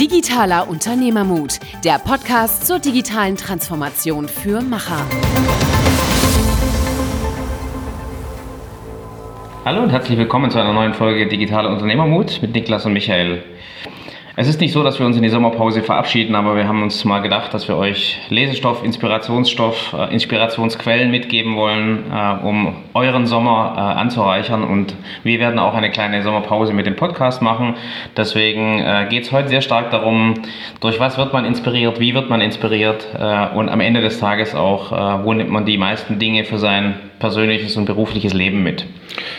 Digitaler Unternehmermut, der Podcast zur digitalen Transformation für Macher. Hallo und herzlich willkommen zu einer neuen Folge Digitaler Unternehmermut mit Niklas und Michael. Es ist nicht so, dass wir uns in die Sommerpause verabschieden, aber wir haben uns mal gedacht, dass wir euch Lesestoff, Inspirationsstoff, äh, Inspirationsquellen mitgeben wollen, äh, um euren Sommer äh, anzureichern. Und wir werden auch eine kleine Sommerpause mit dem Podcast machen. Deswegen geht es heute sehr stark darum, durch was wird man inspiriert, wie wird man inspiriert und am Ende des Tages auch, wo nimmt man die meisten Dinge für sein persönliches und berufliches Leben mit.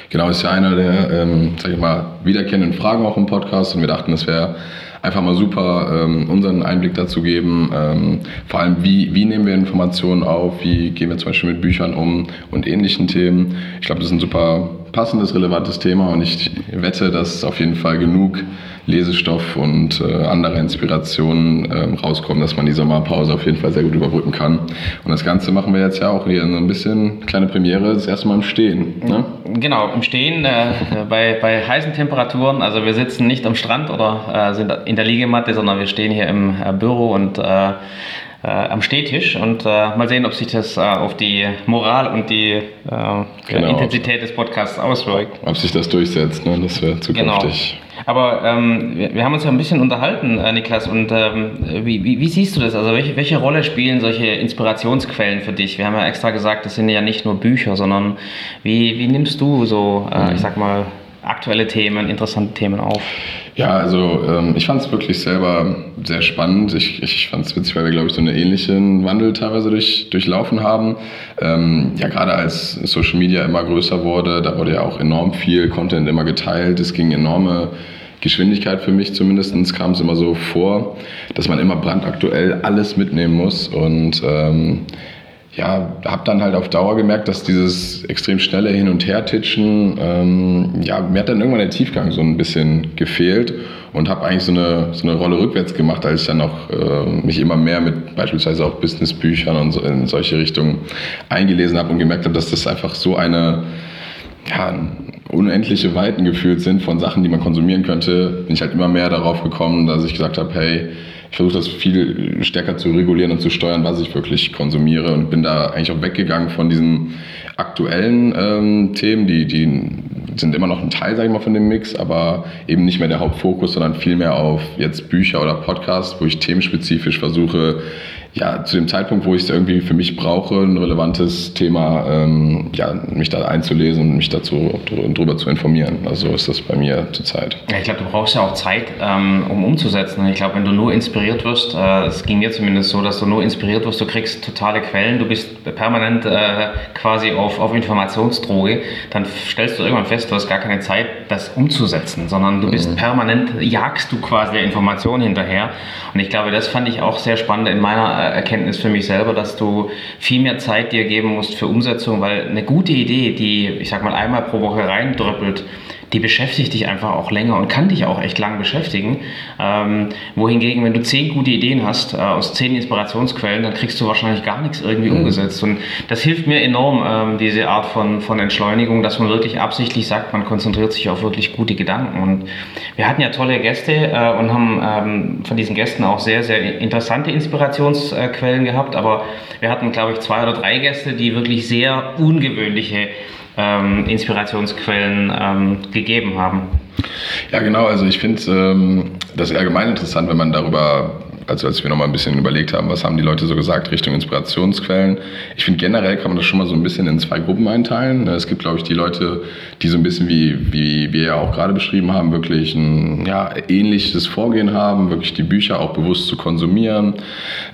Genau, ist ja einer der, ähm, sag ich mal, wiederkehrenden Fragen auch im Podcast und wir dachten, es wäre einfach mal super, ähm, unseren Einblick dazu geben. Ähm, vor allem, wie, wie nehmen wir Informationen auf, wie gehen wir zum Beispiel mit Büchern um und ähnlichen Themen. Ich glaube, das ist ein super passendes, relevantes Thema und ich wette, dass auf jeden Fall genug Lesestoff und äh, andere Inspirationen ähm, rauskommen, dass man die Sommerpause auf jeden Fall sehr gut überbrücken kann. Und das Ganze machen wir jetzt ja auch hier so ein bisschen kleine Premiere, das erste Mal im Stehen. Ne? Genau, im Stehen, äh, bei, bei heißen Temperaturen. Also wir sitzen nicht am Strand oder äh, sind in der Liegematte, sondern wir stehen hier im äh, Büro und äh, am Stehtisch und äh, mal sehen, ob sich das äh, auf die Moral und die äh, genau. Intensität des Podcasts auswirkt. Ob sich das durchsetzt, ne? das wäre zukünftig. Genau. Aber ähm, wir, wir, haben uns ja ein bisschen unterhalten, äh, Niklas, und ähm, wie, wie, wie, siehst du das? Also welche, welche Rolle spielen solche Inspirationsquellen für dich? Wir haben ja extra gesagt, das sind ja nicht nur Bücher, sondern wie, wie nimmst du so, äh, mhm. ich sag mal, aktuelle Themen, interessante Themen auf? Ja, also ähm, ich fand es wirklich selber sehr spannend. Ich, ich fand es witzig, weil wir, glaube ich, so einen ähnlichen Wandel teilweise durch, durchlaufen haben. Ähm, ja, gerade als Social Media immer größer wurde, da wurde ja auch enorm viel Content immer geteilt. Es ging enorme Geschwindigkeit für mich zumindest kam es immer so vor, dass man immer brandaktuell alles mitnehmen muss und ähm, ja, habe dann halt auf Dauer gemerkt, dass dieses extrem schnelle Hin- und Her-Titschen, ähm, ja, mir hat dann irgendwann der Tiefgang so ein bisschen gefehlt und habe eigentlich so eine, so eine Rolle rückwärts gemacht, als ich dann auch äh, mich immer mehr mit beispielsweise auch Businessbüchern und so in solche Richtungen eingelesen habe und gemerkt habe, dass das einfach so eine ja, unendliche Weiten gefühlt sind von Sachen, die man konsumieren könnte, bin ich halt immer mehr darauf gekommen, dass ich gesagt habe, hey, ich versuche das viel stärker zu regulieren und zu steuern, was ich wirklich konsumiere und bin da eigentlich auch weggegangen von diesen aktuellen ähm, Themen, die, die sind immer noch ein Teil, sage ich mal, von dem Mix, aber eben nicht mehr der Hauptfokus, sondern vielmehr auf jetzt Bücher oder Podcasts, wo ich themenspezifisch versuche, ja, zu dem Zeitpunkt, wo ich es irgendwie für mich brauche, ein relevantes Thema, ähm, ja, mich da einzulesen und mich dazu drüber zu informieren. Also ist das bei mir zurzeit. Ja, ich glaube, du brauchst ja auch Zeit, ähm, um umzusetzen. Ich glaube, wenn du nur inspiriert wirst, äh, es ging mir zumindest so, dass du nur inspiriert wirst, du kriegst totale Quellen, du bist permanent äh, quasi auf, auf Informationsdroge, dann stellst du irgendwann fest, du hast gar keine Zeit, das umzusetzen, sondern du bist mhm. permanent, jagst du quasi der Information hinterher. Und ich glaube, das fand ich auch sehr spannend in meiner Erkenntnis für mich selber, dass du viel mehr Zeit dir geben musst für Umsetzung, weil eine gute Idee, die, ich sag mal, einmal pro Woche reindröppelt, die beschäftigt dich einfach auch länger und kann dich auch echt lang beschäftigen. Ähm, wohingegen, wenn du zehn gute Ideen hast äh, aus zehn Inspirationsquellen, dann kriegst du wahrscheinlich gar nichts irgendwie mhm. umgesetzt. Und das hilft mir enorm, ähm, diese Art von, von Entschleunigung, dass man wirklich absichtlich sagt, man konzentriert sich auf wirklich gute Gedanken. Und wir hatten ja tolle Gäste äh, und haben ähm, von diesen Gästen auch sehr, sehr interessante Inspirationsquellen gehabt. Aber wir hatten, glaube ich, zwei oder drei Gäste, die wirklich sehr ungewöhnliche ähm, Inspirationsquellen ähm, gegeben haben. Ja, genau. Also ich finde ähm, das allgemein interessant, wenn man darüber also als wir nochmal ein bisschen überlegt haben, was haben die Leute so gesagt Richtung Inspirationsquellen. Ich finde generell kann man das schon mal so ein bisschen in zwei Gruppen einteilen. Es gibt, glaube ich, die Leute, die so ein bisschen wie, wie wir ja auch gerade beschrieben haben, wirklich ein ja, ähnliches Vorgehen haben, wirklich die Bücher auch bewusst zu konsumieren.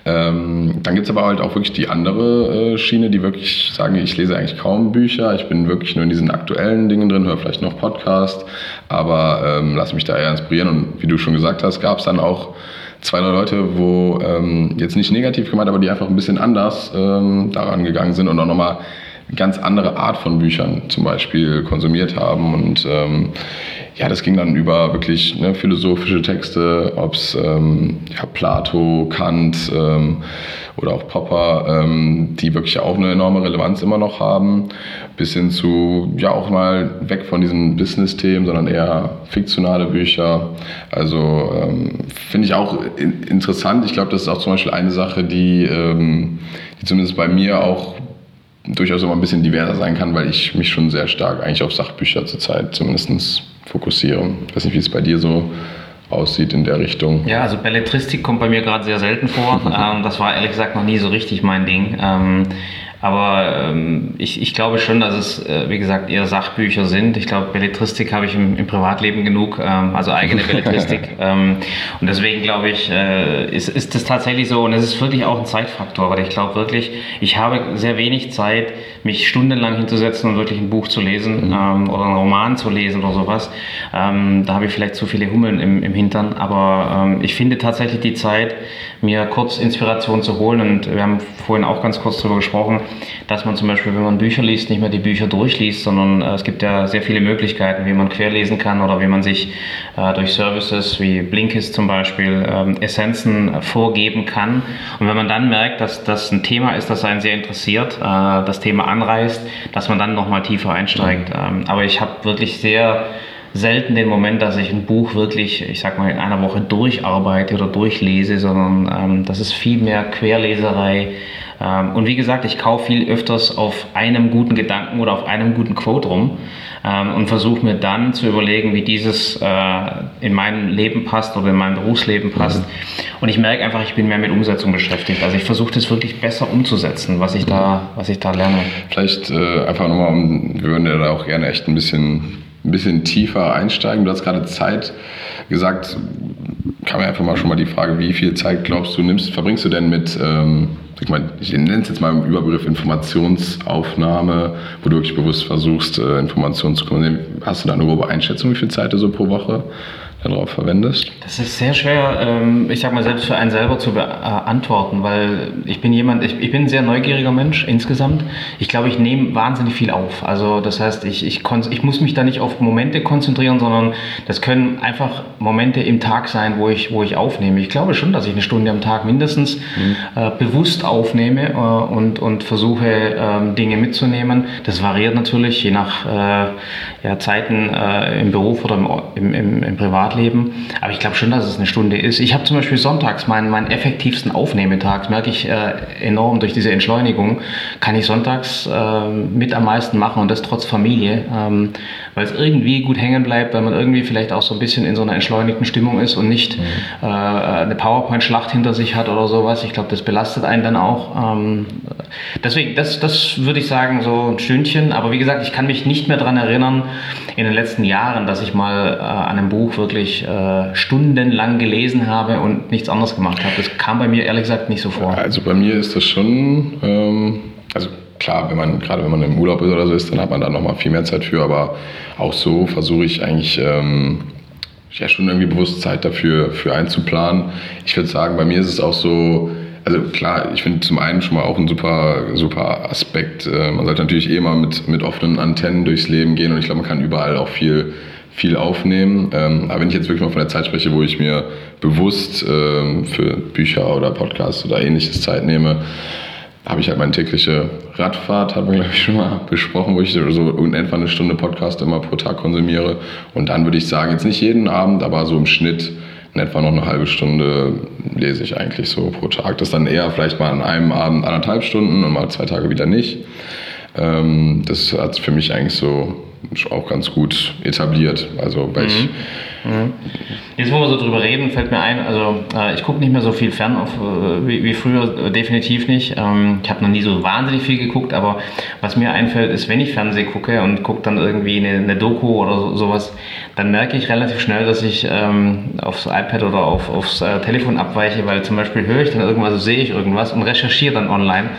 Ähm, dann gibt es aber halt auch wirklich die andere äh, Schiene, die wirklich sagen, ich lese eigentlich kaum Bücher, ich bin wirklich nur in diesen aktuellen Dingen drin, höre vielleicht noch Podcast, aber ähm, lass mich da eher inspirieren. Und wie du schon gesagt hast, gab es dann auch zwei, drei Leute, wo ähm, jetzt nicht negativ gemeint, aber die einfach ein bisschen anders ähm, daran gegangen sind und auch nochmal ganz andere Art von Büchern zum Beispiel konsumiert haben. Und ähm, ja, das ging dann über wirklich ne, philosophische Texte, ob es ähm, ja, Plato, Kant ähm, oder auch Popper, ähm, die wirklich auch eine enorme Relevanz immer noch haben, bis hin zu, ja, auch mal weg von diesen Business-Themen, sondern eher fiktionale Bücher. Also ähm, finde ich auch in, interessant. Ich glaube, das ist auch zum Beispiel eine Sache, die, ähm, die zumindest bei mir auch durchaus immer ein bisschen diverser sein kann, weil ich mich schon sehr stark eigentlich auf Sachbücher zurzeit zumindest fokussiere. Ich weiß nicht, wie es bei dir so aussieht in der Richtung. Ja, also Belletristik kommt bei mir gerade sehr selten vor. ähm, das war ehrlich gesagt noch nie so richtig mein Ding. Aber ähm, ich, ich glaube schon, dass es, äh, wie gesagt, eher Sachbücher sind. Ich glaube, Belletristik habe ich im, im, Privatleben genug, ähm, also eigene Belletristik. ähm, und deswegen glaube ich, äh, ist, ist das tatsächlich so. Und es ist wirklich auch ein Zeitfaktor, weil ich glaube wirklich, ich habe sehr wenig Zeit, mich stundenlang hinzusetzen und wirklich ein Buch zu lesen mhm. ähm, oder einen Roman zu lesen oder sowas. Ähm, da habe ich vielleicht zu viele Hummeln im, im Hintern. Aber ähm, ich finde tatsächlich die Zeit, mir kurz Inspiration zu holen. Und wir haben vorhin auch ganz kurz darüber gesprochen, dass man zum Beispiel, wenn man Bücher liest, nicht mehr die Bücher durchliest, sondern äh, es gibt ja sehr viele Möglichkeiten, wie man querlesen kann oder wie man sich äh, durch Services wie Blinkist zum Beispiel ähm, Essenzen vorgeben kann. Und wenn man dann merkt, dass das ein Thema ist, das einen sehr interessiert, äh, das Thema anreißt, dass man dann nochmal tiefer einsteigt. Ähm, aber ich habe wirklich sehr selten den Moment, dass ich ein Buch wirklich, ich sag mal, in einer Woche durcharbeite oder durchlese, sondern ähm, das ist viel mehr Querleserei. Ähm, und wie gesagt, ich kaufe viel öfters auf einem guten Gedanken oder auf einem guten Quote rum ähm, und versuche mir dann zu überlegen, wie dieses äh, in mein Leben passt oder in mein Berufsleben passt. Mhm. Und ich merke einfach, ich bin mehr mit Umsetzung beschäftigt. Also ich versuche das wirklich besser umzusetzen, was ich da, was ich da lerne. Vielleicht äh, einfach nochmal, wir würden ja da auch gerne echt ein bisschen ein bisschen tiefer einsteigen. Du hast gerade Zeit gesagt. Kam mir einfach mal schon mal die Frage, wie viel Zeit glaubst du nimmst, verbringst du denn mit, ähm, ich meine, ich nenne es jetzt mal im Überbegriff Informationsaufnahme, wo du wirklich bewusst versuchst, äh, Informationen zu kommen. Hast du da eine grobe Einschätzung, wie viel Zeit du so pro Woche darauf verwendest? Das ist sehr schwer, ähm, ich sag mal, selbst für einen selber zu beantworten, weil ich bin jemand, ich, ich bin ein sehr neugieriger Mensch insgesamt. Ich glaube, ich nehme wahnsinnig viel auf. Also das heißt, ich, ich, ich muss mich da nicht auf Momente konzentrieren, sondern das können einfach Momente im Tag sein, wo ich, wo ich aufnehme. Ich glaube schon, dass ich eine Stunde am Tag mindestens mhm. äh, bewusst aufnehme äh, und, und versuche, äh, Dinge mitzunehmen. Das variiert natürlich je nach äh, ja, Zeiten äh, im Beruf oder im, im, im, im Privat Privatleben. Aber ich glaube schon, dass es eine Stunde ist. Ich habe zum Beispiel sonntags meinen, meinen effektivsten Aufnehmetag. Merke ich äh, enorm durch diese Entschleunigung. Kann ich sonntags äh, mit am meisten machen und das trotz Familie, ähm, weil es irgendwie gut hängen bleibt, weil man irgendwie vielleicht auch so ein bisschen in so einer entschleunigten Stimmung ist und nicht mhm. äh, eine PowerPoint-Schlacht hinter sich hat oder sowas. Ich glaube, das belastet einen dann auch. Ähm, deswegen, das, das würde ich sagen, so ein Stündchen. Aber wie gesagt, ich kann mich nicht mehr daran erinnern in den letzten Jahren, dass ich mal äh, an einem Buch wirklich wirklich äh, stundenlang gelesen habe und nichts anderes gemacht habe. Das kam bei mir ehrlich gesagt nicht so vor. Also bei mir ist das schon, ähm, also klar, wenn man gerade wenn man im Urlaub ist oder so ist, dann hat man da noch mal viel mehr Zeit für. Aber auch so versuche ich eigentlich ähm, ja schon irgendwie bewusst Zeit dafür für einzuplanen. Ich würde sagen, bei mir ist es auch so. Also klar, ich finde zum einen schon mal auch ein super, super Aspekt. Äh, man sollte natürlich eh immer mit, mit offenen Antennen durchs Leben gehen und ich glaube, man kann überall auch viel viel aufnehmen. Ähm, aber wenn ich jetzt wirklich mal von der Zeit spreche, wo ich mir bewusst ähm, für Bücher oder Podcasts oder ähnliches Zeit nehme, habe ich halt meine tägliche Radfahrt, haben wir glaube ich schon mal besprochen, wo ich so in etwa eine Stunde Podcast immer pro Tag konsumiere. Und dann würde ich sagen, jetzt nicht jeden Abend, aber so im Schnitt in etwa noch eine halbe Stunde lese ich eigentlich so pro Tag. Das dann eher vielleicht mal an einem Abend anderthalb Stunden und mal zwei Tage wieder nicht. Ähm, das hat für mich eigentlich so auch ganz gut etabliert. Also, weil mhm. ich. Mhm. Jetzt, wo wir so drüber reden, fällt mir ein, also äh, ich gucke nicht mehr so viel fern auf, äh, wie, wie, früher, äh, definitiv nicht. Ähm, ich habe noch nie so wahnsinnig viel geguckt, aber was mir einfällt, ist, wenn ich Fernsehen gucke und gucke dann irgendwie eine, eine Doku oder so, sowas, dann merke ich relativ schnell, dass ich ähm, aufs iPad oder auf, aufs äh, Telefon abweiche, weil zum Beispiel höre ich dann irgendwas, sehe ich irgendwas und recherchiere dann online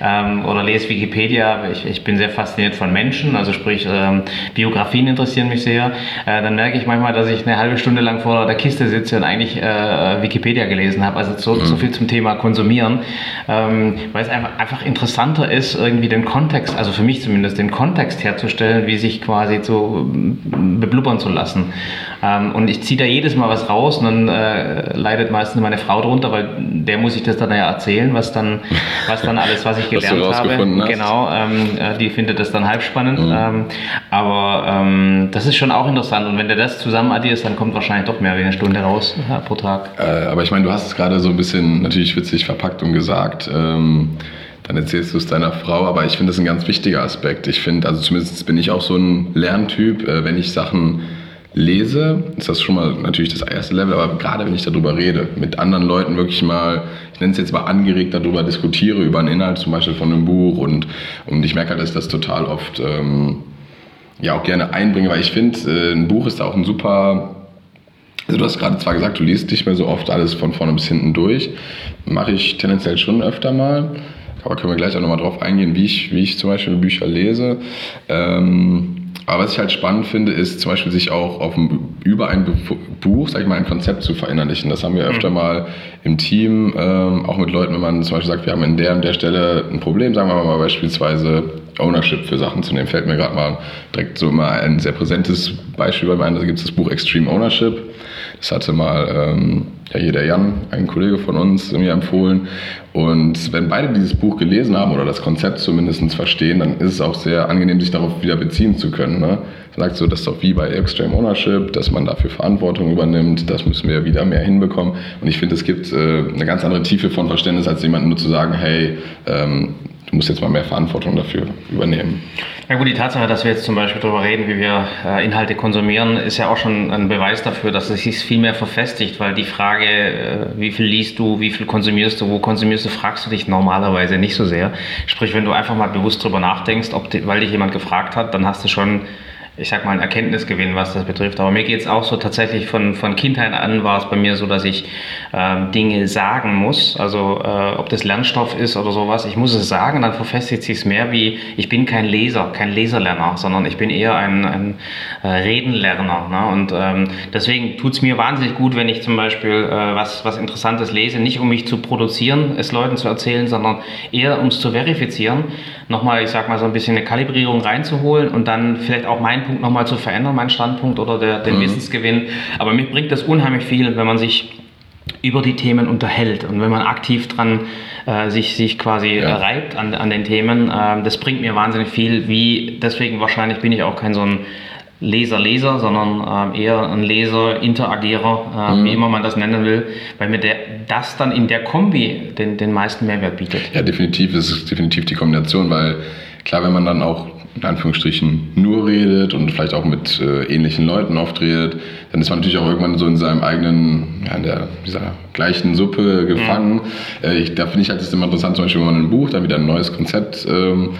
ähm, oder lese Wikipedia. Ich, ich bin sehr fasziniert von Menschen, also sprich, ähm, Biografien interessieren mich sehr. Äh, dann merke ich manchmal, dass ich eine halbe Stunde lang vor der Kiste sitze und eigentlich äh, Wikipedia gelesen habe. Also so, mhm. so, viel zum Thema Konsumieren, ähm, weil es einfach, einfach interessanter ist, irgendwie den Kontext, also für mich zumindest, den Kontext herzustellen, wie sich quasi zu beblubbern zu lassen. Ähm, und ich ziehe da jedes Mal was raus und dann äh, leidet meistens meine Frau drunter, weil der muss ich das dann ja erzählen, was dann, was dann alles, was ich gelernt was habe. Hast. Genau, ähm, äh, die findet das dann halb spannend. Mhm. Ähm, aber ähm, das ist schon auch interessant und wenn du das zusammen addierst, dann kommt wahrscheinlich doch mehr wie eine Stunde raus ja, pro Tag. Äh, aber ich meine, du hast es gerade so ein bisschen natürlich witzig verpackt und gesagt. Ähm, dann erzählst du es deiner Frau, aber ich finde das ein ganz wichtiger Aspekt. Ich finde, also zumindest bin ich auch so ein Lerntyp, äh, wenn ich Sachen lese, ist das schon mal natürlich das erste Level, aber gerade wenn ich darüber rede, mit anderen Leuten wirklich mal, ich nenne es jetzt mal angeregt darüber diskutiere, über einen Inhalt zum Beispiel von einem Buch und, und ich merke halt, dass ich das total oft ähm, ja auch gerne einbringe, weil ich finde, äh, ein Buch ist da auch ein super also du hast gerade zwar gesagt, du liest nicht mehr so oft alles von vorne bis hinten durch. Mache ich tendenziell schon öfter mal. Aber können wir gleich auch nochmal drauf eingehen, wie ich, wie ich zum Beispiel Bücher lese. Ähm, aber was ich halt spannend finde, ist zum Beispiel sich auch auf ein, über ein Buch, sag ich mal, ein Konzept zu verinnerlichen. Das haben wir öfter mhm. mal im Team, ähm, auch mit Leuten, wenn man zum Beispiel sagt, wir haben in der und der Stelle ein Problem, sagen wir mal beispielsweise Ownership für Sachen zu nehmen. Fällt mir gerade mal direkt so immer ein sehr präsentes Beispiel bei mir ein. Da gibt es das Buch Extreme Ownership. Das hatte mal ähm, ja, hier der Jan, ein Kollege von uns, mir empfohlen. Und wenn beide dieses Buch gelesen haben oder das Konzept zumindest verstehen, dann ist es auch sehr angenehm, sich darauf wieder beziehen zu können. Ne? Sagt so, das ist doch wie bei Extreme Ownership, dass man dafür Verantwortung übernimmt. Das müssen wir wieder mehr hinbekommen. Und ich finde, es gibt äh, eine ganz andere Tiefe von Verständnis, als jemandem nur zu sagen, hey, ähm, du musst jetzt mal mehr Verantwortung dafür übernehmen. Ja gut, die Tatsache, dass wir jetzt zum Beispiel darüber reden, wie wir äh, Inhalte konsumieren, ist ja auch schon ein Beweis dafür, dass es sich viel mehr verfestigt, weil die Frage, äh, wie viel liest du, wie viel konsumierst du, wo konsumierst du, fragst du dich normalerweise nicht so sehr. Sprich, wenn du einfach mal bewusst darüber nachdenkst, ob die, weil dich jemand gefragt hat, dann hast du schon ich sag mal, einen Erkenntnisgewinn, was das betrifft. Aber mir geht es auch so tatsächlich von, von Kindheit an war es bei mir so, dass ich ähm, Dinge sagen muss. Also äh, ob das Lernstoff ist oder sowas, ich muss es sagen, dann verfestigt sich es mehr wie, ich bin kein Leser, kein Leserlerner, sondern ich bin eher ein, ein äh, Redenlerner. Ne? Und ähm, deswegen tut es mir wahnsinnig gut, wenn ich zum Beispiel äh, was, was Interessantes lese, nicht um mich zu produzieren, es Leuten zu erzählen, sondern eher um es zu verifizieren, nochmal, ich sag mal, so ein bisschen eine Kalibrierung reinzuholen und dann vielleicht auch meinen Punkt nochmal zu verändern, meinen Standpunkt oder der, den mhm. Wissensgewinn. Aber mir bringt das unheimlich viel, wenn man sich über die Themen unterhält und wenn man aktiv dran äh, sich, sich quasi ja. reibt an, an den Themen, äh, das bringt mir wahnsinnig viel, wie deswegen wahrscheinlich bin ich auch kein so ein Leser-Leser, sondern äh, eher ein Leser-Interagierer, äh, mhm. wie immer man das nennen will, weil mir der, das dann in der Kombi den, den meisten Mehrwert bietet. Ja, definitiv ist es definitiv die Kombination, weil klar, wenn man dann auch in Anführungsstrichen nur redet und vielleicht auch mit äh, ähnlichen Leuten oft redet, dann ist man natürlich auch irgendwann so in seinem eigenen, ja, in der dieser gleichen Suppe gefangen. Mhm. Äh, ich, da finde ich halt es immer interessant, zum Beispiel, wenn man ein Buch dann wieder ein neues Konzept ähm,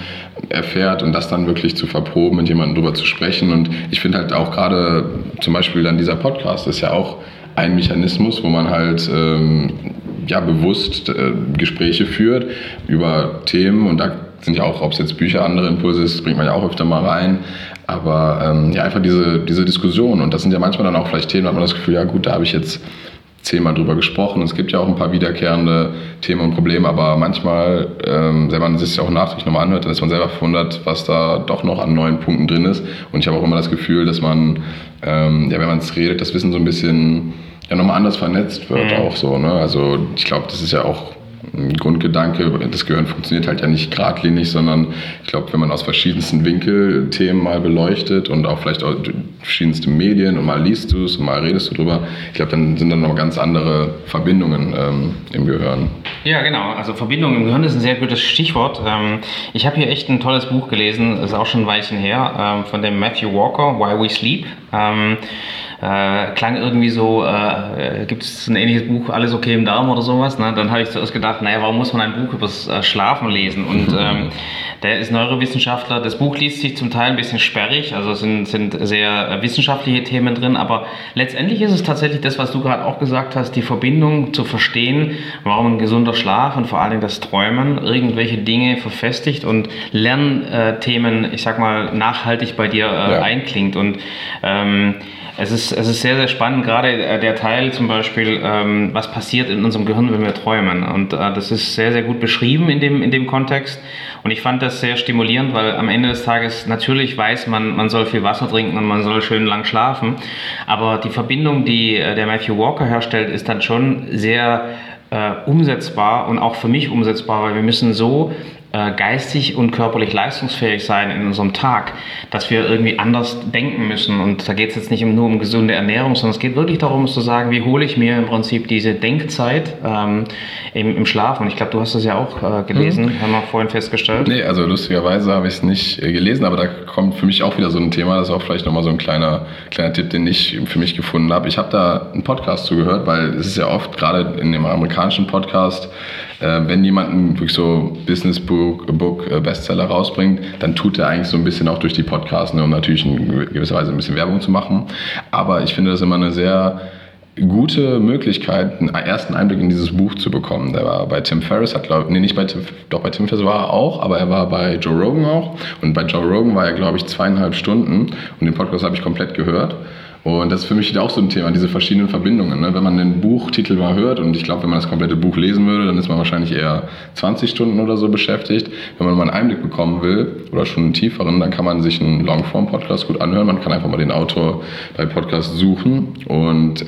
erfährt und das dann wirklich zu verproben, mit jemandem drüber zu sprechen. Und ich finde halt auch gerade zum Beispiel dann dieser Podcast ist ja auch ein Mechanismus, wo man halt ähm, ja, bewusst äh, Gespräche führt über Themen und da sind ja auch, ob es jetzt Bücher, andere Impulse ist, bringt man ja auch öfter mal rein. Aber ähm, ja, einfach diese, diese Diskussion. Und das sind ja manchmal dann auch vielleicht Themen, da hat man das Gefühl, ja gut, da habe ich jetzt zehnmal drüber gesprochen. Es gibt ja auch ein paar wiederkehrende Themen und Probleme, aber manchmal, ähm, wenn man sich ja auch nachträglich nochmal anhört, dann ist man selber verwundert, was da doch noch an neuen Punkten drin ist. Und ich habe auch immer das Gefühl, dass man, ähm, ja, wenn man es redet, das Wissen so ein bisschen ja nochmal anders vernetzt wird mhm. auch so. Ne? Also ich glaube, das ist ja auch Grundgedanke, das Gehirn funktioniert halt ja nicht geradlinig, sondern ich glaube, wenn man aus verschiedensten Winkeln Themen mal beleuchtet und auch vielleicht auch verschiedenste Medien und mal liest du es und mal redest du drüber, ich glaube, dann sind dann noch ganz andere Verbindungen ähm, im Gehirn. Ja, genau. Also Verbindungen im Gehirn ist ein sehr gutes Stichwort. Ähm, ich habe hier echt ein tolles Buch gelesen, ist auch schon ein Weilchen her, ähm, von dem Matthew Walker, Why We Sleep. Ähm, äh, klang irgendwie so, äh, gibt es ein ähnliches Buch, Alles okay im Darm oder sowas. Ne? Dann habe ich zuerst gedacht, naja, warum muss man ein Buch über das äh, Schlafen lesen? Und ähm, der ist Neurowissenschaftler. Das Buch liest sich zum Teil ein bisschen sperrig, also sind, sind sehr äh, wissenschaftliche Themen drin, aber letztendlich ist es tatsächlich das, was du gerade auch gesagt hast, die Verbindung zu verstehen, warum ein gesunder Schlaf und vor allen Dingen das Träumen irgendwelche Dinge verfestigt und Lernthemen, ich sag mal, nachhaltig bei dir äh, ja. einklingt. Und ähm, es ist, es ist sehr, sehr spannend, gerade äh, der Teil zum Beispiel, ähm, was passiert in unserem Gehirn, wenn wir träumen. Und äh, das ist sehr, sehr gut beschrieben in dem, in dem Kontext. Und ich fand das sehr stimulierend, weil am Ende des Tages natürlich weiß man, man soll viel Wasser trinken und man soll schön lang schlafen. Aber die Verbindung, die äh, der Matthew Walker herstellt, ist dann schon sehr äh, umsetzbar und auch für mich umsetzbar, weil wir müssen so äh, geistig und körperlich leistungsfähig sein in unserem Tag, dass wir irgendwie anders denken müssen. Und da geht es jetzt nicht nur um gesunde Ernährung, sondern es geht wirklich darum, zu sagen, wie hole ich mir im Prinzip diese Denkzeit ähm, im, im, Schlaf. Und ich glaube, du hast das ja auch äh, gelesen, mhm. haben wir vorhin festgestellt. Nee, also lustigerweise habe ich es nicht äh, gelesen, aber da kommt für mich auch wieder so ein Thema, das ist auch vielleicht nochmal so ein kleiner, kleiner Tipp, den ich für mich gefunden habe. Ich habe da einen Podcast zugehört, weil es ist ja oft, gerade in dem amerikanischen Podcast, äh, wenn jemand ein wirklich so Business Book, Book äh, Bestseller rausbringt, dann tut er eigentlich so ein bisschen auch durch die Podcasts, ne, um natürlich in gewisser Weise ein bisschen Werbung zu machen. Aber ich finde das immer eine sehr gute Möglichkeit, einen ersten Einblick in dieses Buch zu bekommen. Der war bei Tim Ferriss, hat glaube nee, nicht bei Tim, doch bei Tim Ferriss war er auch, aber er war bei Joe Rogan auch. Und bei Joe Rogan war er, glaube ich, zweieinhalb Stunden und den Podcast habe ich komplett gehört. Und das ist für mich auch so ein Thema, diese verschiedenen Verbindungen. Ne? Wenn man den Buchtitel mal hört, und ich glaube, wenn man das komplette Buch lesen würde, dann ist man wahrscheinlich eher 20 Stunden oder so beschäftigt. Wenn man mal einen Einblick bekommen will, oder schon einen tieferen, dann kann man sich einen Longform-Podcast gut anhören. Man kann einfach mal den Autor bei Podcast suchen und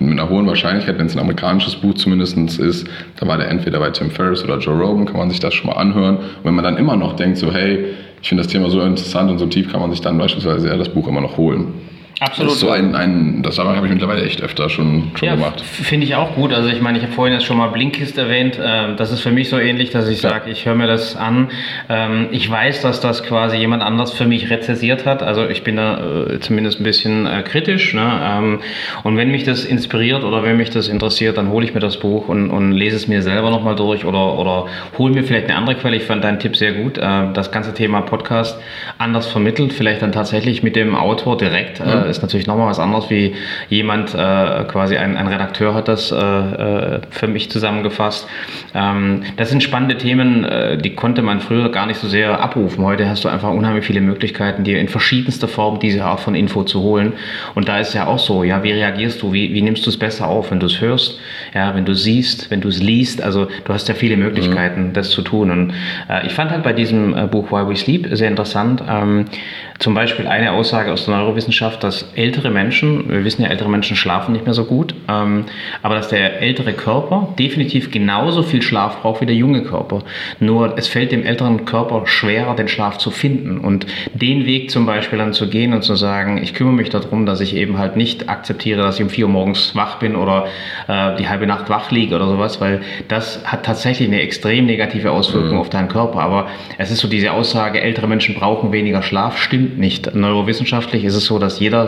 mit einer hohen Wahrscheinlichkeit, wenn es ein amerikanisches Buch zumindest ist, dann war der entweder bei Tim Ferriss oder Joe Rogan, kann man sich das schon mal anhören. Und wenn man dann immer noch denkt, so hey, ich finde das Thema so interessant und so tief, kann man sich dann beispielsweise ja das Buch immer noch holen. Absolut. Das ist so ein, ein das habe ich mittlerweile echt öfter schon, schon ja, gemacht. Finde ich auch gut. Also ich meine, ich habe vorhin jetzt schon mal Blinkist erwähnt. Ähm, das ist für mich so ähnlich, dass ich ja. sage, ich höre mir das an. Ähm, ich weiß, dass das quasi jemand anders für mich rezensiert hat. Also ich bin da äh, zumindest ein bisschen äh, kritisch. Ne? Ähm, und wenn mich das inspiriert oder wenn mich das interessiert, dann hole ich mir das Buch und, und lese es mir selber nochmal durch oder, oder hole mir vielleicht eine andere Quelle. Ich fand deinen Tipp sehr gut. Äh, das ganze Thema Podcast anders vermittelt, vielleicht dann tatsächlich mit dem Autor direkt. Mhm ist natürlich nochmal was anderes, wie jemand, äh, quasi ein, ein, Redakteur hat das äh, äh, für mich zusammengefasst. Ähm, das sind spannende Themen, äh, die konnte man früher gar nicht so sehr abrufen. Heute hast du einfach unheimlich viele Möglichkeiten, dir in verschiedenster Form diese Art von Info zu holen. Und da ist ja auch so, ja, wie reagierst du, wie, wie nimmst du es besser auf, wenn du es hörst, ja, wenn du siehst, wenn du es liest. Also du hast ja viele Möglichkeiten, mhm. das zu tun. Und äh, ich fand halt bei diesem äh, Buch Why We Sleep sehr interessant. Ähm, zum Beispiel eine Aussage aus der Neurowissenschaft, dass ältere Menschen, wir wissen ja, ältere Menschen schlafen nicht mehr so gut, ähm, aber dass der ältere Körper definitiv genauso viel Schlaf braucht wie der junge Körper. Nur es fällt dem älteren Körper schwerer, den Schlaf zu finden. Und den Weg zum Beispiel dann zu gehen und zu sagen, ich kümmere mich darum, dass ich eben halt nicht akzeptiere, dass ich um vier Uhr morgens wach bin oder äh, die halbe Nacht wach liege oder sowas, weil das hat tatsächlich eine extrem negative Auswirkung mhm. auf deinen Körper. Aber es ist so diese Aussage, ältere Menschen brauchen weniger Schlaf, stimmt nicht. Neurowissenschaftlich ist es so, dass jeder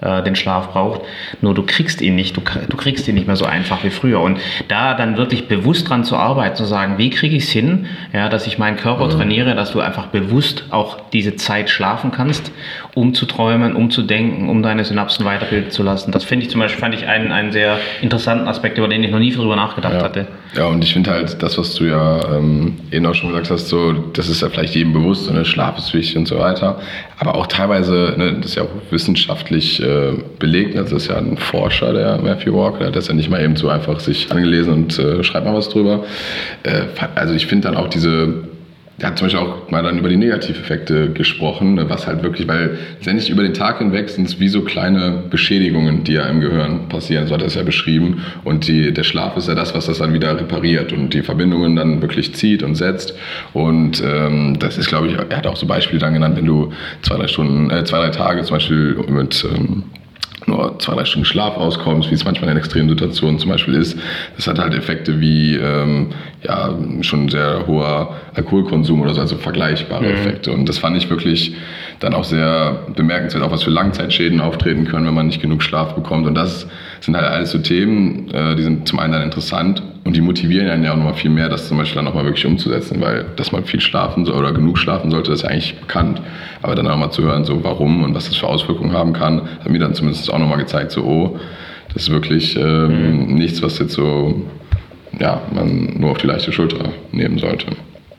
äh, den Schlaf braucht. Nur du kriegst ihn nicht, du, du kriegst ihn nicht mehr so einfach wie früher. Und da dann wirklich bewusst dran zu arbeiten, zu sagen, wie kriege ich es hin, ja, dass ich meinen Körper mhm. trainiere, dass du einfach bewusst auch diese Zeit schlafen kannst, um zu träumen, um zu denken, um deine Synapsen weiterbilden zu lassen. Das finde ich zum Beispiel fand ich einen, einen sehr interessanten Aspekt, über den ich noch nie drüber nachgedacht ja. hatte. Ja, und ich finde halt das, was du ja ähm, eben auch schon gesagt hast, so, das ist ja vielleicht jedem bewusst, so, ne, Schlaf ist wichtig und so weiter. Aber auch teilweise, ne, das ist ja auch wissenschaftlich äh, belegt, ne, das ist ja ein Forscher, der Matthew Walker, der hat das ja nicht mal eben so einfach sich angelesen und äh, schreibt mal was drüber. Äh, also ich finde dann auch diese der hat zum Beispiel auch mal dann über die Negativeffekte gesprochen, ne, was halt wirklich, weil letztendlich über den Tag hinweg sind es wie so kleine Beschädigungen, die ja im Gehirn passieren, so hat er es ja beschrieben. Und die, der Schlaf ist ja das, was das dann wieder repariert und die Verbindungen dann wirklich zieht und setzt. Und ähm, das ist, glaube ich, er hat auch so Beispiele dann genannt, wenn du zwei, drei Stunden, äh, zwei, drei Tage zum Beispiel mit ähm, nur zwei, drei Stunden Schlaf auskommst, wie es manchmal in extremen Situationen zum Beispiel ist. Das hat halt Effekte wie ähm, ja, schon sehr hoher Alkoholkonsum oder so, also vergleichbare mhm. Effekte. Und das fand ich wirklich dann auch sehr bemerkenswert, auch was für Langzeitschäden auftreten können, wenn man nicht genug Schlaf bekommt. Und das sind halt alles so Themen, äh, die sind zum einen dann interessant und die motivieren einen ja auch nochmal viel mehr, das zum Beispiel dann nochmal wirklich umzusetzen, weil dass man viel schlafen soll oder genug schlafen sollte, das ist ja eigentlich bekannt. Aber dann auch mal zu hören, so warum und was das für Auswirkungen haben kann, hat mir dann zumindest auch nochmal gezeigt, so oh, das ist wirklich ähm, mhm. nichts, was jetzt so ja, man nur auf die leichte Schulter nehmen sollte.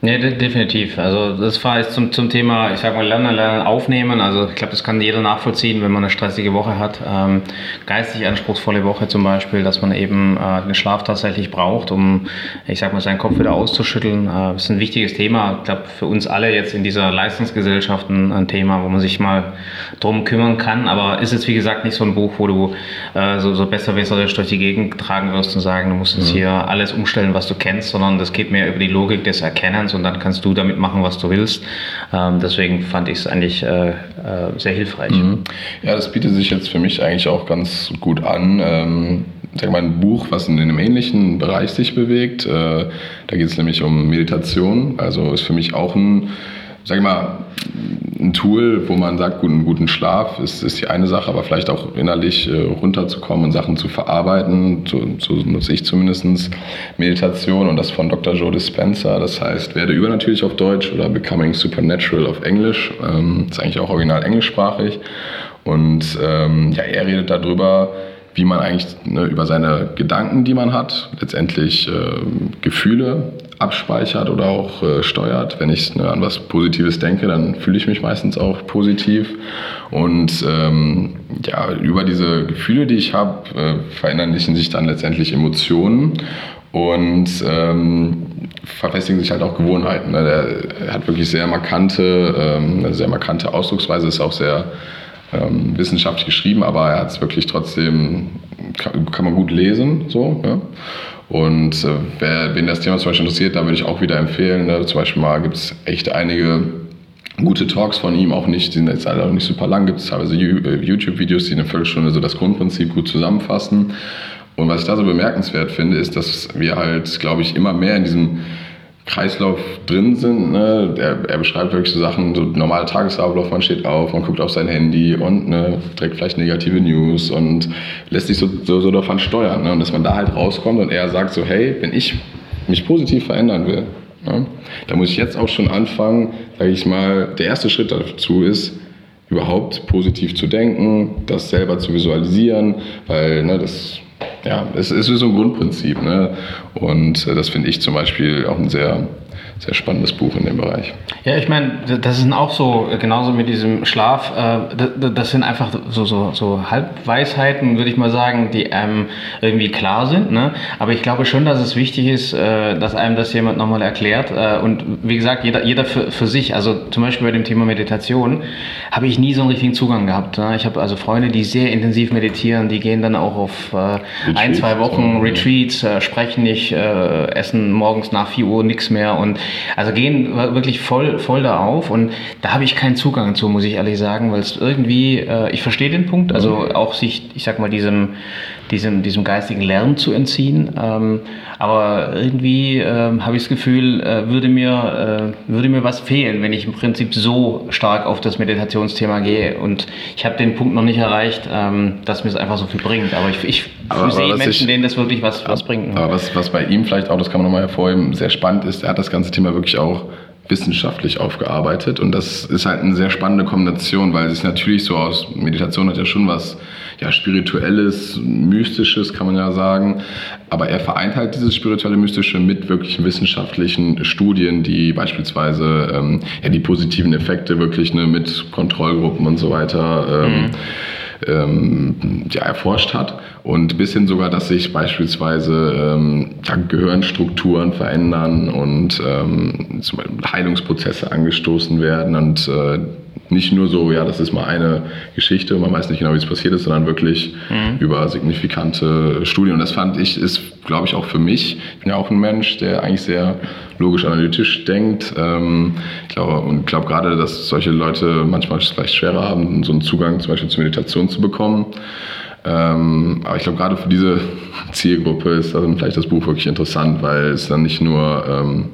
Nee, de definitiv. Also das war jetzt zum, zum Thema, ich sag mal, Lernen, Lernen, Aufnehmen. Also ich glaube, das kann jeder nachvollziehen, wenn man eine stressige Woche hat. Ähm, geistig anspruchsvolle Woche zum Beispiel, dass man eben äh, den Schlaf tatsächlich braucht, um, ich sag mal, seinen Kopf wieder auszuschütteln. Äh, das ist ein wichtiges Thema. Ich glaube, für uns alle jetzt in dieser Leistungsgesellschaft ein, ein, Thema, wo man sich mal drum kümmern kann. Aber ist jetzt, wie gesagt, nicht so ein Buch, wo du äh, so, so besserwisserisch durch die Gegend tragen wirst und sagen, du musst jetzt mhm. hier alles umstellen, was du kennst, sondern das geht mehr über die Logik des Erkennens und dann kannst du damit machen, was du willst. Ähm, deswegen fand ich es eigentlich äh, äh, sehr hilfreich. Mhm. Ja, das bietet sich jetzt für mich eigentlich auch ganz gut an. Ähm, sag mal, ein Buch, was in einem ähnlichen Bereich sich bewegt. Äh, da geht es nämlich um Meditation. Also ist für mich auch ein sag ich mal, ein Tool, wo man sagt, guten, guten Schlaf ist, ist die eine Sache, aber vielleicht auch innerlich äh, runterzukommen und Sachen zu verarbeiten. So, so nutze ich zumindest Meditation und das von Dr. Joe Dispenza. Das heißt, werde übernatürlich auf Deutsch oder Becoming Supernatural auf Englisch. Ähm, ist eigentlich auch original englischsprachig. Und ähm, ja, er redet darüber, wie man eigentlich ne, über seine Gedanken, die man hat, letztendlich äh, Gefühle abspeichert oder auch äh, steuert. Wenn ich ne, an was Positives denke, dann fühle ich mich meistens auch positiv. Und ähm, ja, über diese Gefühle, die ich habe, äh, verinnerlichen sich dann letztendlich Emotionen und ähm, verfestigen sich halt auch Gewohnheiten. Ne? Der hat wirklich sehr markante, ähm, sehr markante Ausdrucksweise, ist auch sehr ähm, wissenschaftlich geschrieben, aber er hat es wirklich trotzdem, kann, kann, man gut lesen. So, ja? Und äh, wer, wen das Thema zum Beispiel interessiert, da würde ich auch wieder empfehlen. Ne? Zum Beispiel mal gibt es echt einige gute Talks von ihm, auch nicht, die sind jetzt alle auch nicht super lang, gibt es teilweise äh, YouTube-Videos, die eine Viertelstunde so das Grundprinzip gut zusammenfassen. Und was ich da so bemerkenswert finde, ist, dass wir halt, glaube ich, immer mehr in diesem Kreislauf drin sind. Ne? Er, er, beschreibt wirklich so Sachen, so normaler Tagesablauf, man steht auf, man guckt auf sein Handy und ne, trägt vielleicht negative News und lässt sich so, so, so davon steuern. Ne? Und dass man da halt rauskommt und er sagt so, hey, wenn ich mich positiv verändern will, ne, da muss ich jetzt auch schon anfangen, sage ich mal, der erste Schritt dazu ist, überhaupt positiv zu denken, das selber zu visualisieren, weil ne, das ja, es, ist so ein Grundprinzip. Ne? Und äh, das finde ich zum Beispiel auch ein sehr sehr spannendes Buch in dem Bereich. Ja, ich meine, das ist auch so, genauso mit diesem Schlaf, äh, das sind einfach so, so, so Halbweisheiten, würde ich mal sagen, die einem irgendwie klar sind. Ne? Aber ich glaube schon, dass es wichtig ist, äh, dass einem das jemand nochmal erklärt. Äh, und wie gesagt, jeder, jeder für, für sich. Also zum Beispiel bei dem Thema Meditation habe ich nie so einen richtigen Zugang gehabt. Ne? Ich habe also Freunde, die sehr intensiv meditieren, die gehen dann auch auf ein, zwei Wochen Retreats, sprechen nicht, essen morgens nach 4 Uhr nichts mehr und also gehen wirklich voll, voll da auf und da habe ich keinen Zugang zu, muss ich ehrlich sagen, weil es irgendwie, äh, ich verstehe den Punkt, also auch sich, ich sag mal, diesem, diesem, diesem geistigen Lärm zu entziehen. Ähm, aber irgendwie ähm, habe ich das Gefühl, äh, würde, mir, äh, würde mir was fehlen, wenn ich im Prinzip so stark auf das Meditationsthema gehe. Und ich habe den Punkt noch nicht erreicht, ähm, dass mir es einfach so viel bringt. Aber ich, ich aber, sehe aber Menschen, ich, denen das wirklich was, was bringt. Aber was, was bei ihm vielleicht auch, das kann man nochmal hervorheben, sehr spannend ist, er hat das ganze Thema wirklich auch wissenschaftlich aufgearbeitet. Und das ist halt eine sehr spannende Kombination, weil es natürlich so aus Meditation hat ja schon was ja, Spirituelles, Mystisches, kann man ja sagen. Aber er vereint halt dieses spirituelle, Mystische mit wirklichen wissenschaftlichen Studien, die beispielsweise ähm, ja, die positiven Effekte wirklich ne, mit Kontrollgruppen und so weiter. Ähm, mhm ähm, ja, erforscht hat. Und bis hin sogar, dass sich beispielsweise ähm, ja, Gehirnstrukturen verändern und ähm, Heilungsprozesse angestoßen werden und äh, nicht nur so, ja, das ist mal eine Geschichte, man weiß nicht genau, wie es passiert ist, sondern wirklich mhm. über signifikante Studien. Und das fand ich, ist, glaube ich, auch für mich, ich bin ja auch ein Mensch, der eigentlich sehr logisch-analytisch denkt. Ähm, ich glaube, und glaube gerade, dass solche Leute manchmal vielleicht schwerer haben, so einen Zugang zum Beispiel zur Meditation zu bekommen. Ähm, aber ich glaube, gerade für diese Zielgruppe ist dann vielleicht das Buch wirklich interessant, weil es dann nicht nur ähm,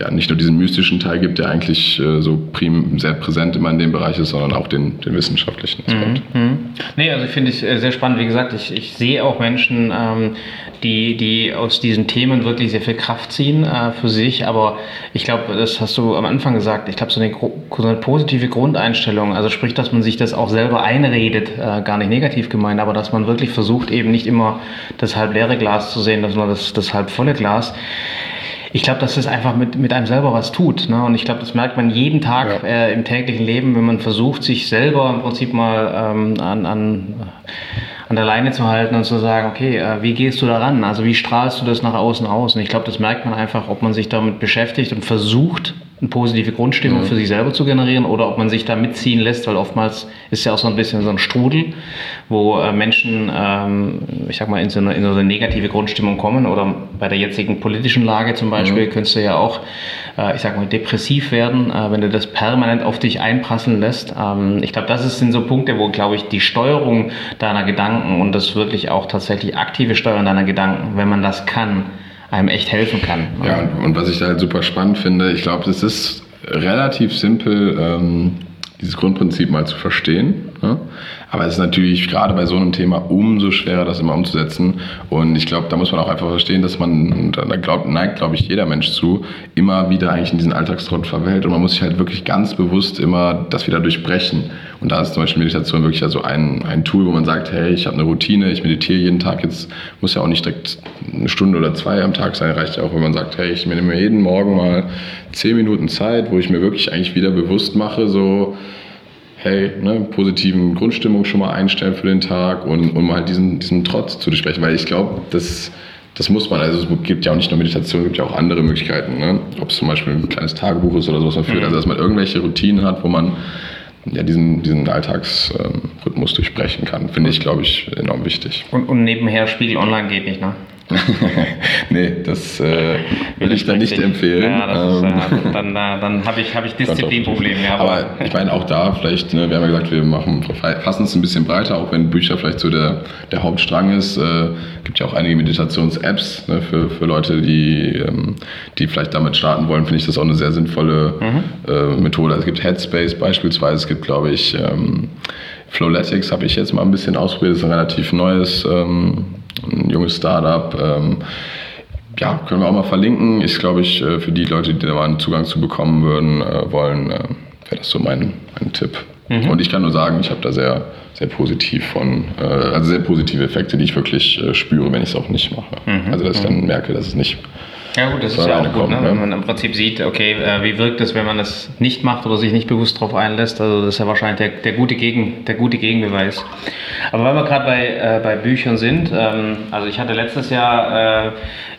ja, nicht nur diesen mystischen Teil gibt, der eigentlich äh, so prim sehr präsent immer in dem Bereich ist, sondern auch den, den wissenschaftlichen Aspekt. Mhm. mhm. Nee, also finde ich äh, sehr spannend. Wie gesagt, ich, ich sehe auch Menschen, ähm, die, die aus diesen Themen wirklich sehr viel Kraft ziehen äh, für sich. Aber ich glaube, das hast du am Anfang gesagt, ich glaube, so, so eine, positive Grundeinstellung, also sprich, dass man sich das auch selber einredet, äh, gar nicht negativ gemeint, aber dass man wirklich versucht, eben nicht immer das halb leere Glas zu sehen, sondern das, das halb volle Glas ich glaube, dass das einfach mit, mit einem selber was tut. Ne? Und ich glaube, das merkt man jeden Tag ja. äh, im täglichen Leben, wenn man versucht, sich selber im Prinzip mal ähm, an, an, an der Leine zu halten und zu sagen, okay, äh, wie gehst du daran? Also wie strahlst du das nach außen aus? Und ich glaube, das merkt man einfach, ob man sich damit beschäftigt und versucht, eine positive Grundstimmung mhm. für sich selber zu generieren oder ob man sich da mitziehen lässt, weil oftmals ist ja auch so ein bisschen so ein Strudel, wo äh, Menschen, ähm, ich sag mal, in so, eine, in so eine negative Grundstimmung kommen oder bei der jetzigen politischen Lage zum Beispiel mhm. könntest du ja auch, äh, ich sag mal, depressiv werden, äh, wenn du das permanent auf dich einprasseln lässt. Ähm, ich glaube, das sind so Punkte, wo, glaube ich, die Steuerung deiner Gedanken und das wirklich auch tatsächlich aktive Steuern deiner Gedanken, wenn man das kann, einem echt helfen kann. Ja, und, was ich da halt super spannend finde, ich glaube, es ist relativ simpel, ähm, dieses Grundprinzip mal zu verstehen. Ne? Aber es ist natürlich gerade bei so einem Thema umso schwerer, das immer umzusetzen. Und ich glaube, da muss man auch einfach verstehen, dass man, da glaubt, neigt, glaube ich, jeder Mensch zu, immer wieder eigentlich in diesen Alltagstrott verwält. Und man muss sich halt wirklich ganz bewusst immer das wieder durchbrechen. Und da ist zum Beispiel Meditation wirklich also ein, ein Tool, wo man sagt, hey, ich habe eine Routine, ich meditiere jeden Tag. Jetzt muss ja auch nicht direkt eine Stunde oder zwei am Tag sein, reicht ja auch, wenn man sagt, hey, ich nehme mir jeden Morgen mal zehn Minuten Zeit, wo ich mir wirklich eigentlich wieder bewusst mache, so, hey, ne, positiven Grundstimmung schon mal einstellen für den Tag und um halt diesen, diesen Trotz zu durchsprechen. Weil ich glaube, das, das muss man. Also es gibt ja auch nicht nur Meditation, es gibt ja auch andere Möglichkeiten. Ne? Ob es zum Beispiel ein kleines Tagebuch ist oder so, was man führt. Mhm. Also dass man irgendwelche Routinen hat, wo man ja, diesen, diesen Alltagsrhythmus durchbrechen kann, finde ich, glaube ich, enorm wichtig. Und, und nebenher Spiegel Online geht nicht, ne? Nee, das äh, würde ich dann nicht empfehlen. Ja, ist, äh, dann, äh, dann habe ich, hab ich Disziplinprobleme. Ja, aber, aber ich meine auch da vielleicht, ne, wir haben ja gesagt, wir machen, fassen es ein bisschen breiter, auch wenn Bücher vielleicht so der, der Hauptstrang ist. Äh, gibt ja auch einige Meditations-Apps ne, für, für Leute, die, ähm, die vielleicht damit starten wollen, finde ich das auch eine sehr sinnvolle mhm. äh, Methode. Also es gibt Headspace beispielsweise, es gibt, glaube ich, ähm, Flowletics habe ich jetzt mal ein bisschen ausprobiert, das ist ein relativ neues ähm, ein junges Startup. Ähm, ja, können wir auch mal verlinken. Ist, glaube ich, äh, für die Leute, die da mal einen Zugang zu bekommen würden, äh, wollen, äh, wäre das so mein, mein Tipp. Mhm. Und ich kann nur sagen, ich habe da sehr, sehr positiv von, also sehr positive Effekte, die ich wirklich spüre, wenn ich es auch nicht mache. Mhm. Also dass ich dann mhm. merke, dass es nicht ja gut, das ist ja auch gut, kommt, ne? wenn man im Prinzip sieht, okay, äh, wie wirkt es, wenn man es nicht macht oder sich nicht bewusst darauf einlässt. Also das ist ja wahrscheinlich der, der, gute, Gegen, der gute Gegenbeweis. Aber weil wir gerade bei, äh, bei Büchern sind, ähm, also ich hatte letztes Jahr äh,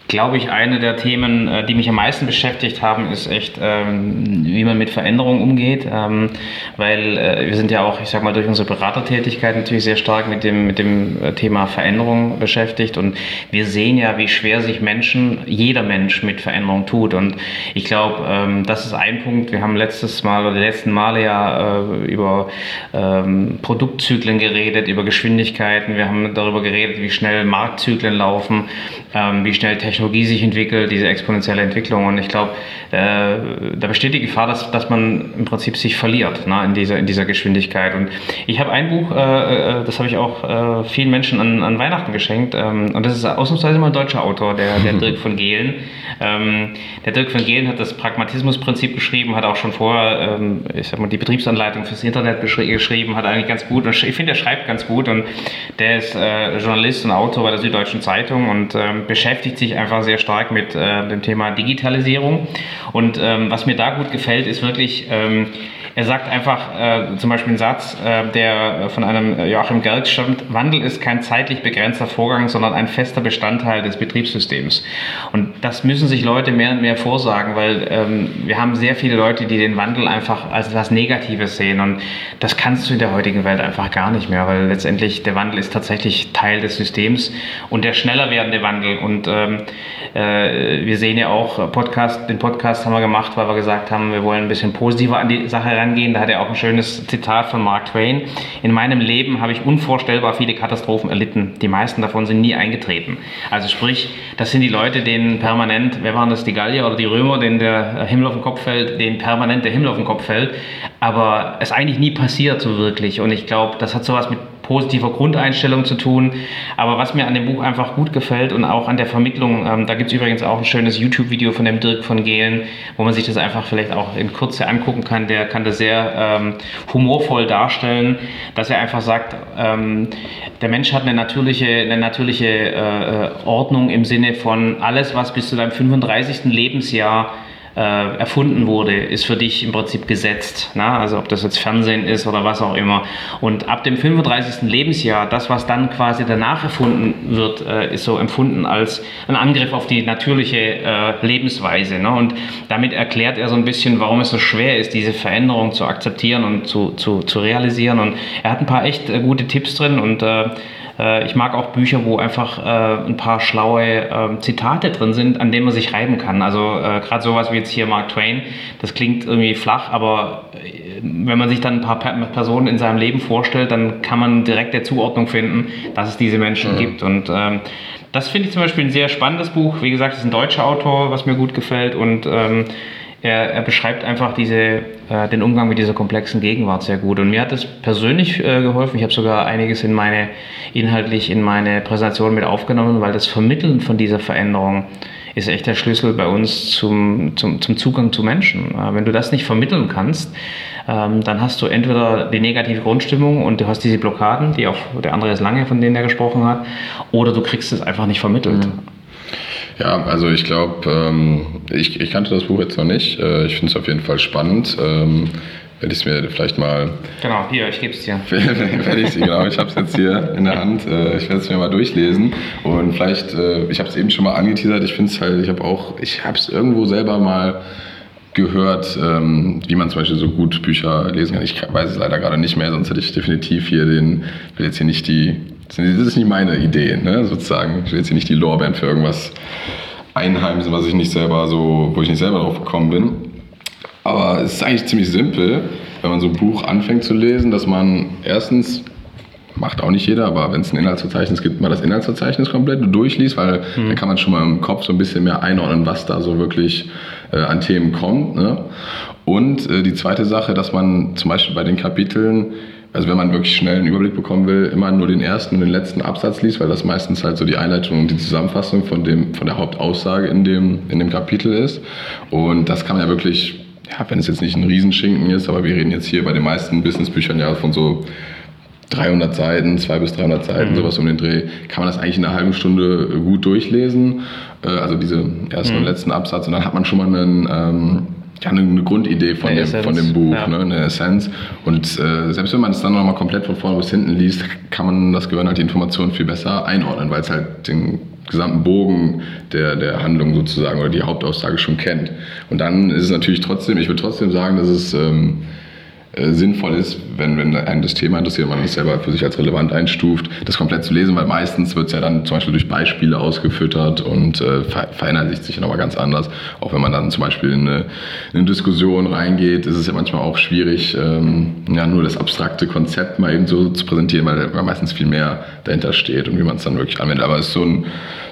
glaube ich, eine der Themen, äh, die mich am meisten beschäftigt haben, ist echt, ähm, wie man mit Veränderungen umgeht. Ähm, weil äh, wir sind ja auch, ich sag mal, durch unsere Beratertätigkeit natürlich sehr stark mit dem, mit dem äh, Thema Veränderung beschäftigt. Und wir sehen ja, wie schwer sich Menschen, jeder Mensch mit Veränderung tut. Und ich glaube, ähm, das ist ein Punkt. Wir haben letztes Mal oder die letzten Male ja über Produktzyklen geredet, über Geschwindigkeiten. Wir haben darüber geredet, wie schnell Marktzyklen laufen, wie schnell Technologie Technologie sich entwickelt, diese exponentielle Entwicklung. Und ich glaube, äh, da besteht die Gefahr, dass, dass man im Prinzip sich verliert ne, in, dieser, in dieser Geschwindigkeit. Und ich habe ein Buch, äh, äh das habe ich auch äh, vielen Menschen an, an Weihnachten geschenkt. Ähm, und das ist ausnahmsweise mal ein deutscher Autor, der, der Dirk von Gehlen. Ähm, der Dirk von Gehlen hat das Pragmatismusprinzip geschrieben, hat auch schon vorher, ähm, ich sag mal, die Betriebsanleitung fürs Internet geschrieben, hat eigentlich ganz gut, und ich finde, er schreibt ganz gut und der ist äh, Journalist und Autor bei der Süddeutschen Zeitung und ähm, beschäftigt sich einfach sehr stark mit äh, dem Thema Digitalisierung. Und ähm, was mir da gut gefällt, ist wirklich, ähm, er sagt einfach äh, zum Beispiel einen Satz, äh, der von einem Joachim Gerz stammt, Wandel ist kein zeitlich begrenzter Vorgang, sondern ein fester Bestandteil des Betriebssystems. Und das müssen sich Leute mehr und mehr vorsagen, weil ähm, wir haben sehr viele Leute, die den Wandel einfach als etwas Negatives sehen. Und das kannst du in der heutigen Welt einfach gar nicht mehr, weil letztendlich der Wandel ist tatsächlich Teil des Systems und der schneller werdende Wandel. Und ähm, äh, wir sehen ja auch, Podcast, den Podcast haben wir gemacht, weil wir gesagt haben, wir wollen ein bisschen positiver an die Sache herangehen. Da hat er auch ein schönes Zitat von Mark Twain. In meinem Leben habe ich unvorstellbar viele Katastrophen erlitten. Die meisten davon sind nie eingetreten. Also sprich, das sind die Leute, denen permanent, wer waren das, die Gallier oder die Römer, denen der Himmel auf den Kopf fällt, denen permanent der Himmel auf den Kopf fällt, aber es eigentlich nie passiert so wirklich. Und ich glaube, das hat sowas mit positiver Grundeinstellung zu tun. Aber was mir an dem Buch einfach gut gefällt und auch an der Vermittlung, ähm, da gibt es übrigens auch ein schönes YouTube-Video von dem Dirk von Gehlen, wo man sich das einfach vielleicht auch in Kürze angucken kann. Der kann das sehr ähm, humorvoll darstellen, dass er einfach sagt, ähm, der Mensch hat eine natürliche, eine natürliche äh, Ordnung im Sinne von alles, was bis zu deinem 35. Lebensjahr äh, erfunden wurde, ist für dich im Prinzip gesetzt. Na? Also ob das jetzt Fernsehen ist oder was auch immer. Und ab dem 35. Lebensjahr, das, was dann quasi danach erfunden wird, äh, ist so empfunden als ein Angriff auf die natürliche äh, Lebensweise. Ne? Und damit erklärt er so ein bisschen, warum es so schwer ist, diese Veränderung zu akzeptieren und zu, zu, zu realisieren. Und er hat ein paar echt äh, gute Tipps drin und äh, ich mag auch Bücher, wo einfach äh, ein paar schlaue äh, Zitate drin sind, an denen man sich reiben kann. Also äh, gerade sowas wie jetzt hier Mark Twain, das klingt irgendwie flach, aber wenn man sich dann ein paar Personen in seinem Leben vorstellt, dann kann man direkt der Zuordnung finden, dass es diese Menschen mhm. gibt. Und ähm, das finde ich zum Beispiel ein sehr spannendes Buch. Wie gesagt, es ist ein deutscher Autor, was mir gut gefällt und ähm, er, er, beschreibt einfach diese, äh, den Umgang mit dieser komplexen Gegenwart sehr gut. Und mir hat es persönlich äh, geholfen. Ich habe sogar einiges in meine, inhaltlich in meine Präsentation mit aufgenommen, weil das Vermitteln von dieser Veränderung ist echt der Schlüssel bei uns zum, zum, zum Zugang zu Menschen. Äh, wenn du das nicht vermitteln kannst, ähm, dann hast du entweder die negative Grundstimmung und du hast diese Blockaden, die auch der Andreas Lange, von denen er gesprochen hat, oder du kriegst es einfach nicht vermittelt. Mhm. Ja, also ich glaube, ähm, ich, ich kannte das Buch jetzt noch nicht. Äh, ich finde es auf jeden Fall spannend. Ähm, werde ich es mir vielleicht mal. Genau, hier, ich gebe es dir. werde ich genau, ich habe es jetzt hier in der Hand. Äh, ich werde es mir mal durchlesen und vielleicht, äh, ich habe es eben schon mal angeteasert. Ich finde es halt, ich habe auch, ich habe es irgendwo selber mal gehört, ähm, wie man zum Beispiel so gut Bücher lesen kann. Ich weiß es leider gerade nicht mehr, sonst hätte ich definitiv hier den, will jetzt hier nicht die das ist nicht meine Idee, ne, sozusagen. Ich will jetzt hier nicht die Lorbeeren für irgendwas einheimsen, was ich nicht selber so, wo ich nicht selber drauf gekommen bin. Aber es ist eigentlich ziemlich simpel, wenn man so ein Buch anfängt zu lesen, dass man erstens macht auch nicht jeder, aber wenn es ein Inhaltsverzeichnis gibt, mal das Inhaltsverzeichnis komplett durchliest, weil mhm. dann kann man schon mal im Kopf so ein bisschen mehr einordnen, was da so wirklich äh, an Themen kommt. Ne? Und äh, die zweite Sache, dass man zum Beispiel bei den Kapiteln also wenn man wirklich schnell einen Überblick bekommen will, immer nur den ersten und den letzten Absatz liest, weil das meistens halt so die Einleitung und die Zusammenfassung von, dem, von der Hauptaussage in dem, in dem Kapitel ist. Und das kann man ja wirklich, ja, wenn es jetzt nicht ein Riesenschinken ist, aber wir reden jetzt hier bei den meisten Businessbüchern ja von so 300 Seiten, 200 bis 300 Seiten, mhm. sowas um den Dreh, kann man das eigentlich in einer halben Stunde gut durchlesen. Äh, also diese ersten mhm. und letzten Absatz. Und dann hat man schon mal einen... Ähm, ja, eine, Grundidee von, dem, von dem Buch, ja. ne, eine Essenz. Und äh, selbst wenn man es dann nochmal komplett von vorne bis hinten liest, kann man das Gehirn halt die Informationen viel besser einordnen, weil es halt den gesamten Bogen der, der Handlung sozusagen oder die Hauptaussage schon kennt. Und dann ist es natürlich trotzdem, ich würde trotzdem sagen, dass es ähm, äh, sinnvoll ist, wenn, wenn einen das Thema interessiert, man es selber für sich als relevant einstuft, das komplett zu lesen, weil meistens wird es ja dann zum Beispiel durch Beispiele ausgefüttert und äh, ver verändert sich nochmal ganz anders. Auch wenn man dann zum Beispiel in eine, in eine, Diskussion reingeht, ist es ja manchmal auch schwierig, ähm, ja, nur das abstrakte Konzept mal eben so zu präsentieren, weil, weil meistens viel mehr dahinter steht und wie man es dann wirklich anwendet. Aber es ist so ein,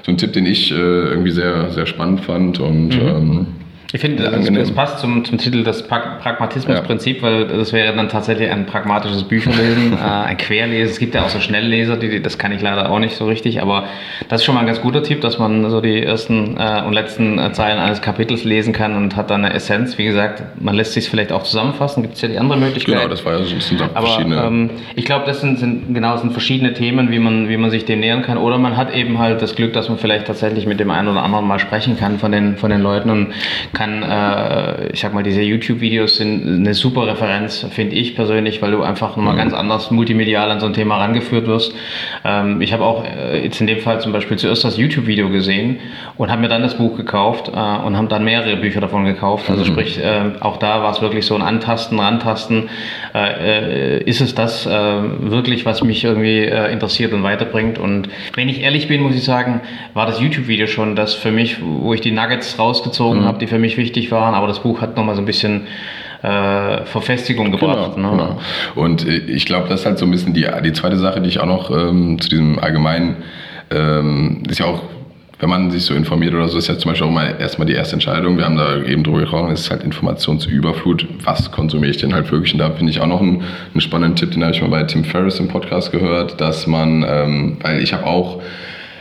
so ein Tipp, den ich äh, irgendwie sehr, sehr spannend fand und mhm. ähm, ich finde, das, das, passt zum, zum Titel das Pragmatismusprinzip, ja. weil das wäre dann tatsächlich ein pragmatisches Bücherlesen, äh, ein Querlesen. Es gibt ja auch so Schnellleser, die, das kann ich leider auch nicht so richtig, aber das ist schon mal ein ganz guter Tipp, dass man so die ersten äh, und letzten äh, Zeilen eines Kapitels lesen kann und hat dann eine Essenz. Wie gesagt, man lässt sich vielleicht auch zusammenfassen, gibt es ja die andere Möglichkeit. Genau, das war ja so ein bisschen aber, verschiedene. Ähm, ich glaube, das sind, sind, genau, sind verschiedene Themen, wie man, wie man sich dem nähern kann. Oder man hat eben halt das Glück, dass man vielleicht tatsächlich mit dem einen oder anderen mal sprechen kann von den, von den Leuten und kann äh, ich sag mal, diese YouTube-Videos sind eine super Referenz, finde ich persönlich, weil du einfach nochmal mhm. ganz anders multimedial an so ein Thema rangeführt wirst. Ähm, ich habe auch äh, jetzt in dem Fall zum Beispiel zuerst das YouTube-Video gesehen und habe mir dann das Buch gekauft äh, und habe dann mehrere Bücher davon gekauft. Also mhm. sprich, äh, auch da war es wirklich so ein Antasten, Rantasten. Äh, äh, ist es das wirklich, was mich irgendwie interessiert und weiterbringt? Und wenn ich ehrlich bin, muss ich sagen, war das YouTube-Video schon das für mich, wo ich die Nuggets rausgezogen mhm. habe, die für mich wichtig waren. Aber das Buch hat nochmal so ein bisschen äh, Verfestigung gebracht. Genau, ne? genau. Und äh, ich glaube, das ist halt so ein bisschen die, die zweite Sache, die ich auch noch ähm, zu diesem allgemeinen, ähm, ist ja auch wenn man sich so informiert oder so, ist ja zum Beispiel auch mal erstmal die erste Entscheidung. Wir haben da eben drüber gesprochen, es ist halt Informationsüberflut. Was konsumiere ich denn halt wirklich? Und da finde ich auch noch einen, einen, spannenden Tipp, den habe ich mal bei Tim Ferriss im Podcast gehört, dass man, ähm, weil ich habe auch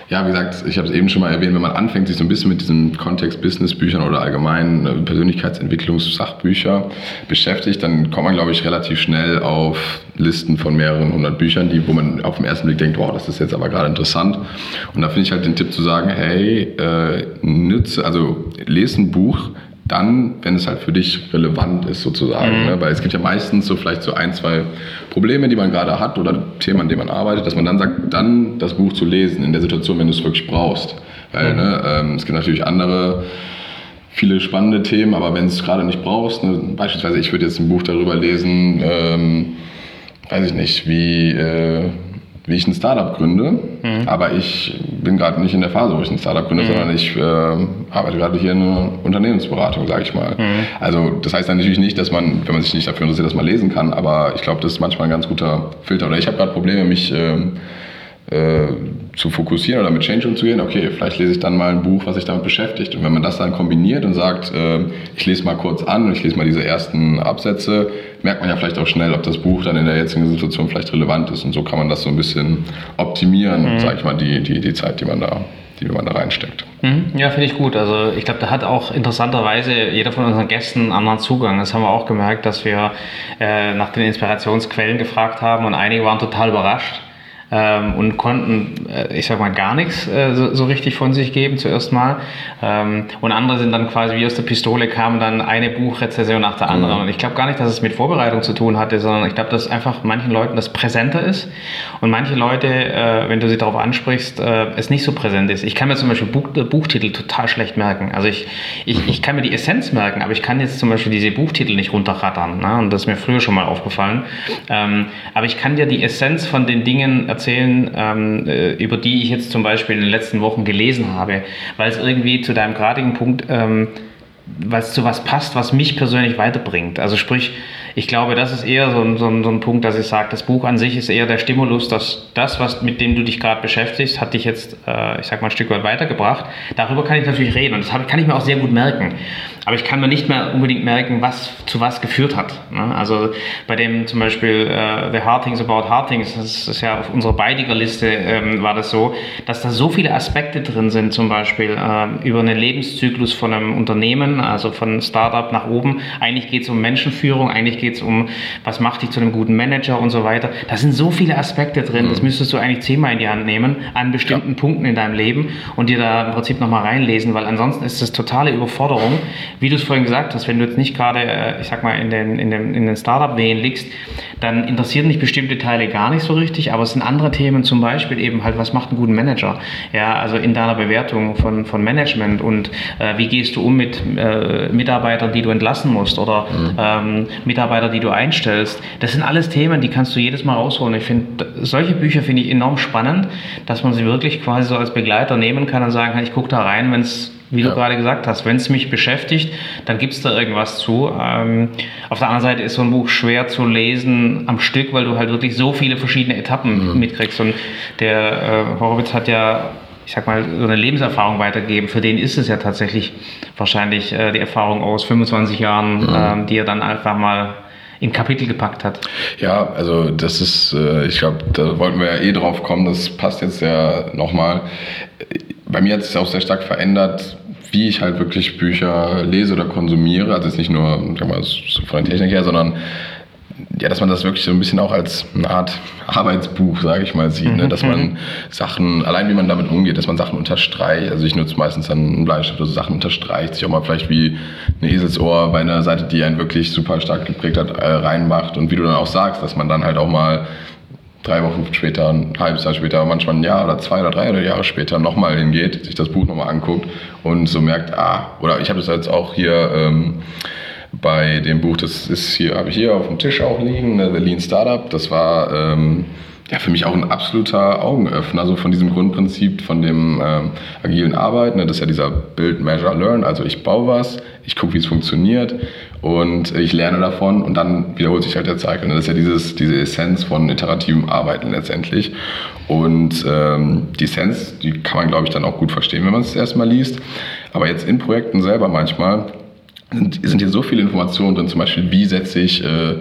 ja, wie gesagt, ich habe es eben schon mal erwähnt, wenn man anfängt, sich so ein bisschen mit diesem Kontext Business-Büchern oder allgemein äh, Persönlichkeitsentwicklungssachbücher beschäftigt, dann kommt man, glaube ich, relativ schnell auf Listen von mehreren hundert Büchern, die, wo man auf den ersten Blick denkt, wow, das ist jetzt aber gerade interessant. Und da finde ich halt den Tipp zu sagen, hey, äh, nütze, also lese ein Buch, dann, wenn es halt für dich relevant ist sozusagen. Mhm. Ne? Weil es gibt ja meistens so vielleicht so ein, zwei Probleme, die man gerade hat oder Themen, an denen man arbeitet, dass man dann sagt, dann das Buch zu lesen in der Situation, wenn du es wirklich brauchst. Weil mhm. ne, ähm, es gibt natürlich andere viele spannende Themen, aber wenn du es gerade nicht brauchst, ne, beispielsweise ich würde jetzt ein Buch darüber lesen, ähm, weiß ich nicht, wie äh, wie ich ein Startup gründe, mhm. aber ich bin gerade nicht in der Phase, wo ich ein Startup gründe, mhm. sondern ich äh, arbeite gerade hier in einer Unternehmensberatung, sage ich mal. Mhm. Also das heißt dann natürlich nicht, dass man, wenn man sich nicht dafür interessiert, dass man lesen kann, aber ich glaube, das ist manchmal ein ganz guter Filter. Oder ich habe gerade Probleme, mich äh, äh, zu fokussieren oder mit Change umzugehen, okay, vielleicht lese ich dann mal ein Buch, was sich damit beschäftigt. Und wenn man das dann kombiniert und sagt, äh, ich lese mal kurz an und ich lese mal diese ersten Absätze, merkt man ja vielleicht auch schnell, ob das Buch dann in der jetzigen Situation vielleicht relevant ist. Und so kann man das so ein bisschen optimieren, mhm. sage ich mal, die, die, die Zeit, die man da die man da reinsteckt. Mhm. Ja, finde ich gut. Also ich glaube, da hat auch interessanterweise jeder von unseren Gästen einen anderen Zugang. Das haben wir auch gemerkt, dass wir äh, nach den Inspirationsquellen gefragt haben und einige waren total überrascht ähm, und konnten, äh, ich sag mal, gar nichts äh, so, so, richtig von sich geben zuerst mal. Ähm, und andere sind dann quasi wie aus der Pistole kamen dann eine Buchrezession nach der anderen. Mhm. Und ich glaube gar nicht, dass es mit Vorbereitung zu tun hatte, sondern ich glaube, dass einfach manchen Leuten das präsenter ist und manche Leute, äh, wenn du sie darauf ansprichst, äh, es nicht so präsent ist. Ich kann mir zum Beispiel Buch, äh, Buchtitel total schlecht merken. Also ich, ich, ich kann mir die Essenz merken, aber ich kann jetzt zum Beispiel diese Buchtitel nicht runterrattern. Ne? Und das ist mir früher schon mal aufgefallen. Ähm, aber ich kann dir die Essenz von den Dingen erzählen, ähm, äh, über die ich jetzt zum Beispiel in den letzten Wochen gelesen habe, weil es irgendwie zu deinem gradigen Punkt, ähm, es zu was passt, was mich persönlich weiterbringt. Also sprich, ich glaube, das ist eher so ein, so ein, so ein Punkt, dass ich sage, das Buch an sich ist eher der Stimulus, dass das, was mit dem du dich gerade beschäftigst, hat dich jetzt, äh, ich sag mal, ein Stück weit weitergebracht. Darüber kann ich natürlich reden und das kann ich mir auch sehr gut merken. Aber ich kann mir nicht mehr unbedingt merken, was zu was geführt hat. Ne? Also bei dem zum Beispiel uh, The Hard Things About Hard Things, das ist ja auf unserer beidiger Liste, ähm, war das so, dass da so viele Aspekte drin sind, zum Beispiel äh, über einen Lebenszyklus von einem Unternehmen, also von Startup nach oben. Eigentlich geht es um Menschenführung, eigentlich geht es um, was macht dich zu einem guten Manager und so weiter. Da sind so viele Aspekte drin, mhm. das müsstest du eigentlich zehnmal in die Hand nehmen an bestimmten ja. Punkten in deinem Leben und dir da im Prinzip nochmal reinlesen, weil ansonsten ist das totale Überforderung wie du es vorhin gesagt hast, wenn du jetzt nicht gerade, äh, ich sag mal, in den, in den, in den Startup-Wehen liegst, dann interessieren dich bestimmte Teile gar nicht so richtig, aber es sind andere Themen, zum Beispiel eben halt, was macht einen guten Manager? Ja, also in deiner Bewertung von, von Management und äh, wie gehst du um mit äh, Mitarbeitern, die du entlassen musst oder mhm. ähm, Mitarbeiter, die du einstellst. Das sind alles Themen, die kannst du jedes Mal rausholen. Ich finde, solche Bücher finde ich enorm spannend, dass man sie wirklich quasi so als Begleiter nehmen kann und sagen kann, ich gucke da rein, wenn es wie ja. du gerade gesagt hast, wenn es mich beschäftigt, dann gibt es da irgendwas zu. Ähm, auf der anderen Seite ist so ein Buch schwer zu lesen am Stück, weil du halt wirklich so viele verschiedene Etappen mhm. mitkriegst. Und der äh, Horowitz hat ja, ich sag mal, so eine Lebenserfahrung weitergegeben. Für den ist es ja tatsächlich wahrscheinlich äh, die Erfahrung aus 25 Jahren, mhm. ähm, die er dann einfach mal in Kapitel gepackt hat. Ja, also das ist, äh, ich glaube, da wollten wir ja eh drauf kommen, das passt jetzt ja nochmal bei mir hat es sich auch sehr stark verändert, wie ich halt wirklich Bücher lese oder konsumiere. Also jetzt nicht nur mal, so von der Technik her, sondern ja, dass man das wirklich so ein bisschen auch als eine Art Arbeitsbuch, sage ich mal, sieht. Ne? Mhm, dass man mhm. Sachen, allein wie man damit umgeht, dass man Sachen unterstreicht. Also ich nutze meistens dann einen Bleistift oder so Sachen unterstreicht, sich auch mal vielleicht wie ein Eselsohr bei einer Seite, die einen wirklich super stark geprägt hat, äh, reinmacht. Und wie du dann auch sagst, dass man dann halt auch mal drei Wochen später, ein halbes Jahr später, manchmal ein Jahr oder zwei oder drei oder Jahre später nochmal hingeht, sich das Buch nochmal anguckt und so merkt, ah, oder ich habe das jetzt auch hier ähm, bei dem Buch, das ist hier, habe ich hier auf dem Tisch auch liegen, ne, The Lean Startup, das war, ähm, ja, für mich auch ein absoluter Augenöffner, also von diesem Grundprinzip von dem ähm, agilen Arbeiten. Ne? Das ist ja dieser Build, Measure, Learn. Also ich baue was, ich gucke, wie es funktioniert und ich lerne davon und dann wiederholt sich halt der Cycle. Ne? Das ist ja dieses, diese Essenz von iterativem Arbeiten letztendlich. Und ähm, die Essenz, die kann man, glaube ich, dann auch gut verstehen, wenn man es erstmal liest. Aber jetzt in Projekten selber manchmal sind, sind hier so viele Informationen drin, zum Beispiel, wie setze ich äh,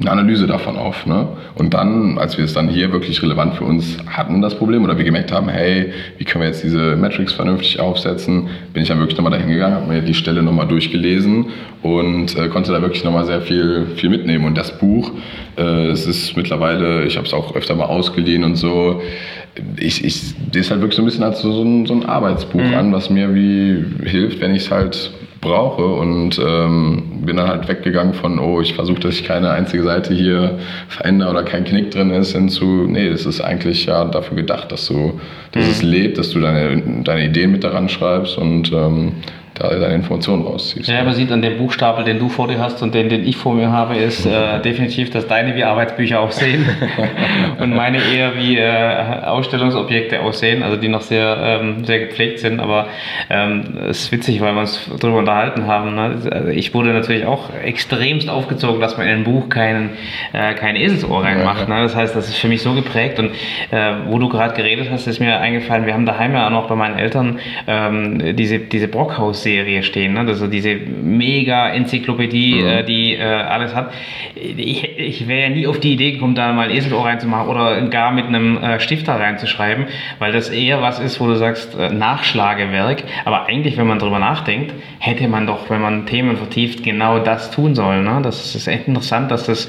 eine Analyse davon auf. Ne? Und dann, als wir es dann hier wirklich relevant für uns hatten, das Problem, oder wir gemerkt haben, hey, wie können wir jetzt diese Metrics vernünftig aufsetzen, bin ich dann wirklich nochmal dahin gegangen, habe mir die Stelle nochmal durchgelesen und äh, konnte da wirklich nochmal sehr viel, viel mitnehmen. Und das Buch, äh, es ist mittlerweile, ich habe es auch öfter mal ausgeliehen und so, ich, ich sehe es halt wirklich so ein bisschen als so, so, ein, so ein Arbeitsbuch mhm. an, was mir wie hilft, wenn ich es halt brauche und ähm, bin dann halt weggegangen von, oh, ich versuche, dass ich keine einzige Seite hier verändere oder kein Knick drin ist, hinzu, nee, das ist eigentlich ja dafür gedacht, dass du, dass mhm. es lebt, dass du deine, deine Ideen mit daran schreibst und ähm, da deine Informationen rausziehst. Ja, man sieht an dem Buchstapel, den du vor dir hast und den, den ich vor mir habe, ist äh, definitiv, dass deine wie Arbeitsbücher aussehen und meine eher wie äh, Ausstellungsobjekte aussehen, also die noch sehr, ähm, sehr gepflegt sind. Aber ähm, es ist witzig, weil wir uns darüber unterhalten haben. Ne? Also ich wurde natürlich auch extremst aufgezogen, dass man in ein Buch keinen, äh, kein Eselsohr reinmacht. Ne? Das heißt, das ist für mich so geprägt. Und äh, wo du gerade geredet hast, ist mir eingefallen, wir haben daheim ja auch noch bei meinen Eltern ähm, diese, diese Brockhaus Serie stehen. Ne? Also diese mega Enzyklopädie, mhm. äh, die äh, alles hat. Ich, ich wäre ja nie auf die Idee gekommen, da mal Eselohr reinzumachen oder gar mit einem äh, Stifter reinzuschreiben, weil das eher was ist, wo du sagst, äh, Nachschlagewerk. Aber eigentlich, wenn man drüber nachdenkt, hätte man doch, wenn man Themen vertieft, genau das tun sollen. Ne? Das ist echt interessant, dass das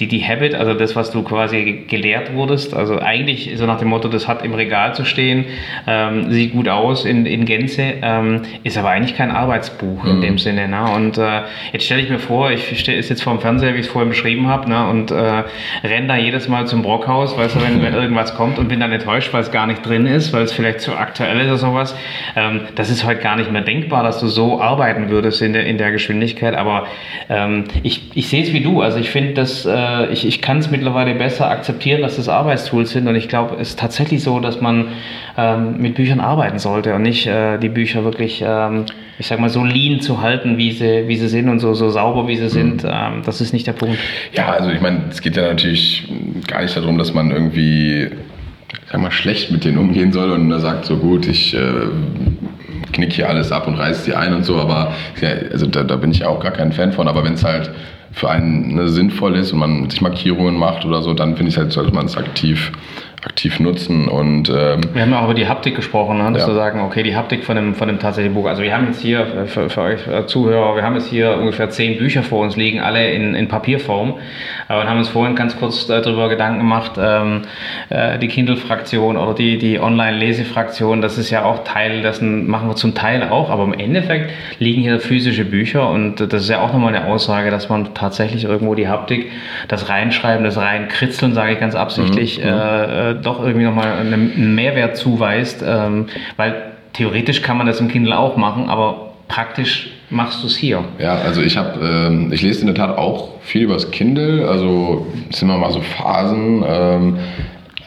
die, die Habit, also das, was du quasi gelehrt wurdest, also eigentlich so nach dem Motto, das hat im Regal zu stehen, ähm, sieht gut aus in, in Gänze, ähm, ist aber eigentlich kein Arbeitsbuch in mhm. dem Sinne. Ne? Und äh, jetzt stelle ich mir vor, ich stehe jetzt vor dem Fernseher, wie ich es vorhin beschrieben habe, ne? und äh, renne da jedes Mal zum Brockhaus, weißt du, wenn, wenn irgendwas kommt und bin dann enttäuscht, weil es gar nicht drin ist, weil es vielleicht zu aktuell ist oder sowas. Ähm, das ist heute gar nicht mehr denkbar, dass du so arbeiten würdest in der, in der Geschwindigkeit. Aber ähm, ich, ich sehe es wie du. Also ich finde, dass äh, ich, ich kann es mittlerweile besser akzeptieren, dass das Arbeitstools sind. Und ich glaube, es ist tatsächlich so, dass man ähm, mit Büchern arbeiten sollte und nicht äh, die Bücher wirklich ähm, ich sag mal, so lean zu halten, wie sie, wie sie sind und so, so sauber, wie sie sind, mhm. ähm, das ist nicht der Punkt. Ja, also ich meine, es geht ja natürlich gar nicht darum, dass man irgendwie, sag mal, schlecht mit denen umgehen soll und er sagt so gut, ich äh, knick hier alles ab und reiß sie ein und so, aber ja, also da, da bin ich auch gar kein Fan von, aber wenn es halt für einen ne, sinnvoll ist und man sich Markierungen macht oder so, dann finde ich halt, sollte man es aktiv aktiv nutzen. Und, ähm, wir haben ja auch über die Haptik gesprochen, ne? dass ja. wir sagen, okay, die Haptik von dem, von dem tatsächlichen Buch. Also wir haben jetzt hier, für, für euch äh, Zuhörer, wir haben jetzt hier ungefähr zehn Bücher vor uns liegen, alle in, in Papierform. Aber wir haben uns vorhin ganz kurz äh, darüber Gedanken gemacht, ähm, äh, die Kindle-Fraktion oder die, die Online-Lesefraktion, das ist ja auch Teil dessen, machen wir zum Teil auch, aber im Endeffekt liegen hier physische Bücher und das ist ja auch nochmal eine Aussage, dass man tatsächlich irgendwo die Haptik, das Reinschreiben, das Reinkritzeln, sage ich ganz absichtlich, mhm. äh, äh, doch irgendwie nochmal einen Mehrwert zuweist, ähm, weil theoretisch kann man das im Kindle auch machen, aber praktisch machst du es hier. Ja, also ich habe, ähm, ich lese in der Tat auch viel über das Kindle, also sind immer mal so Phasen. Ähm,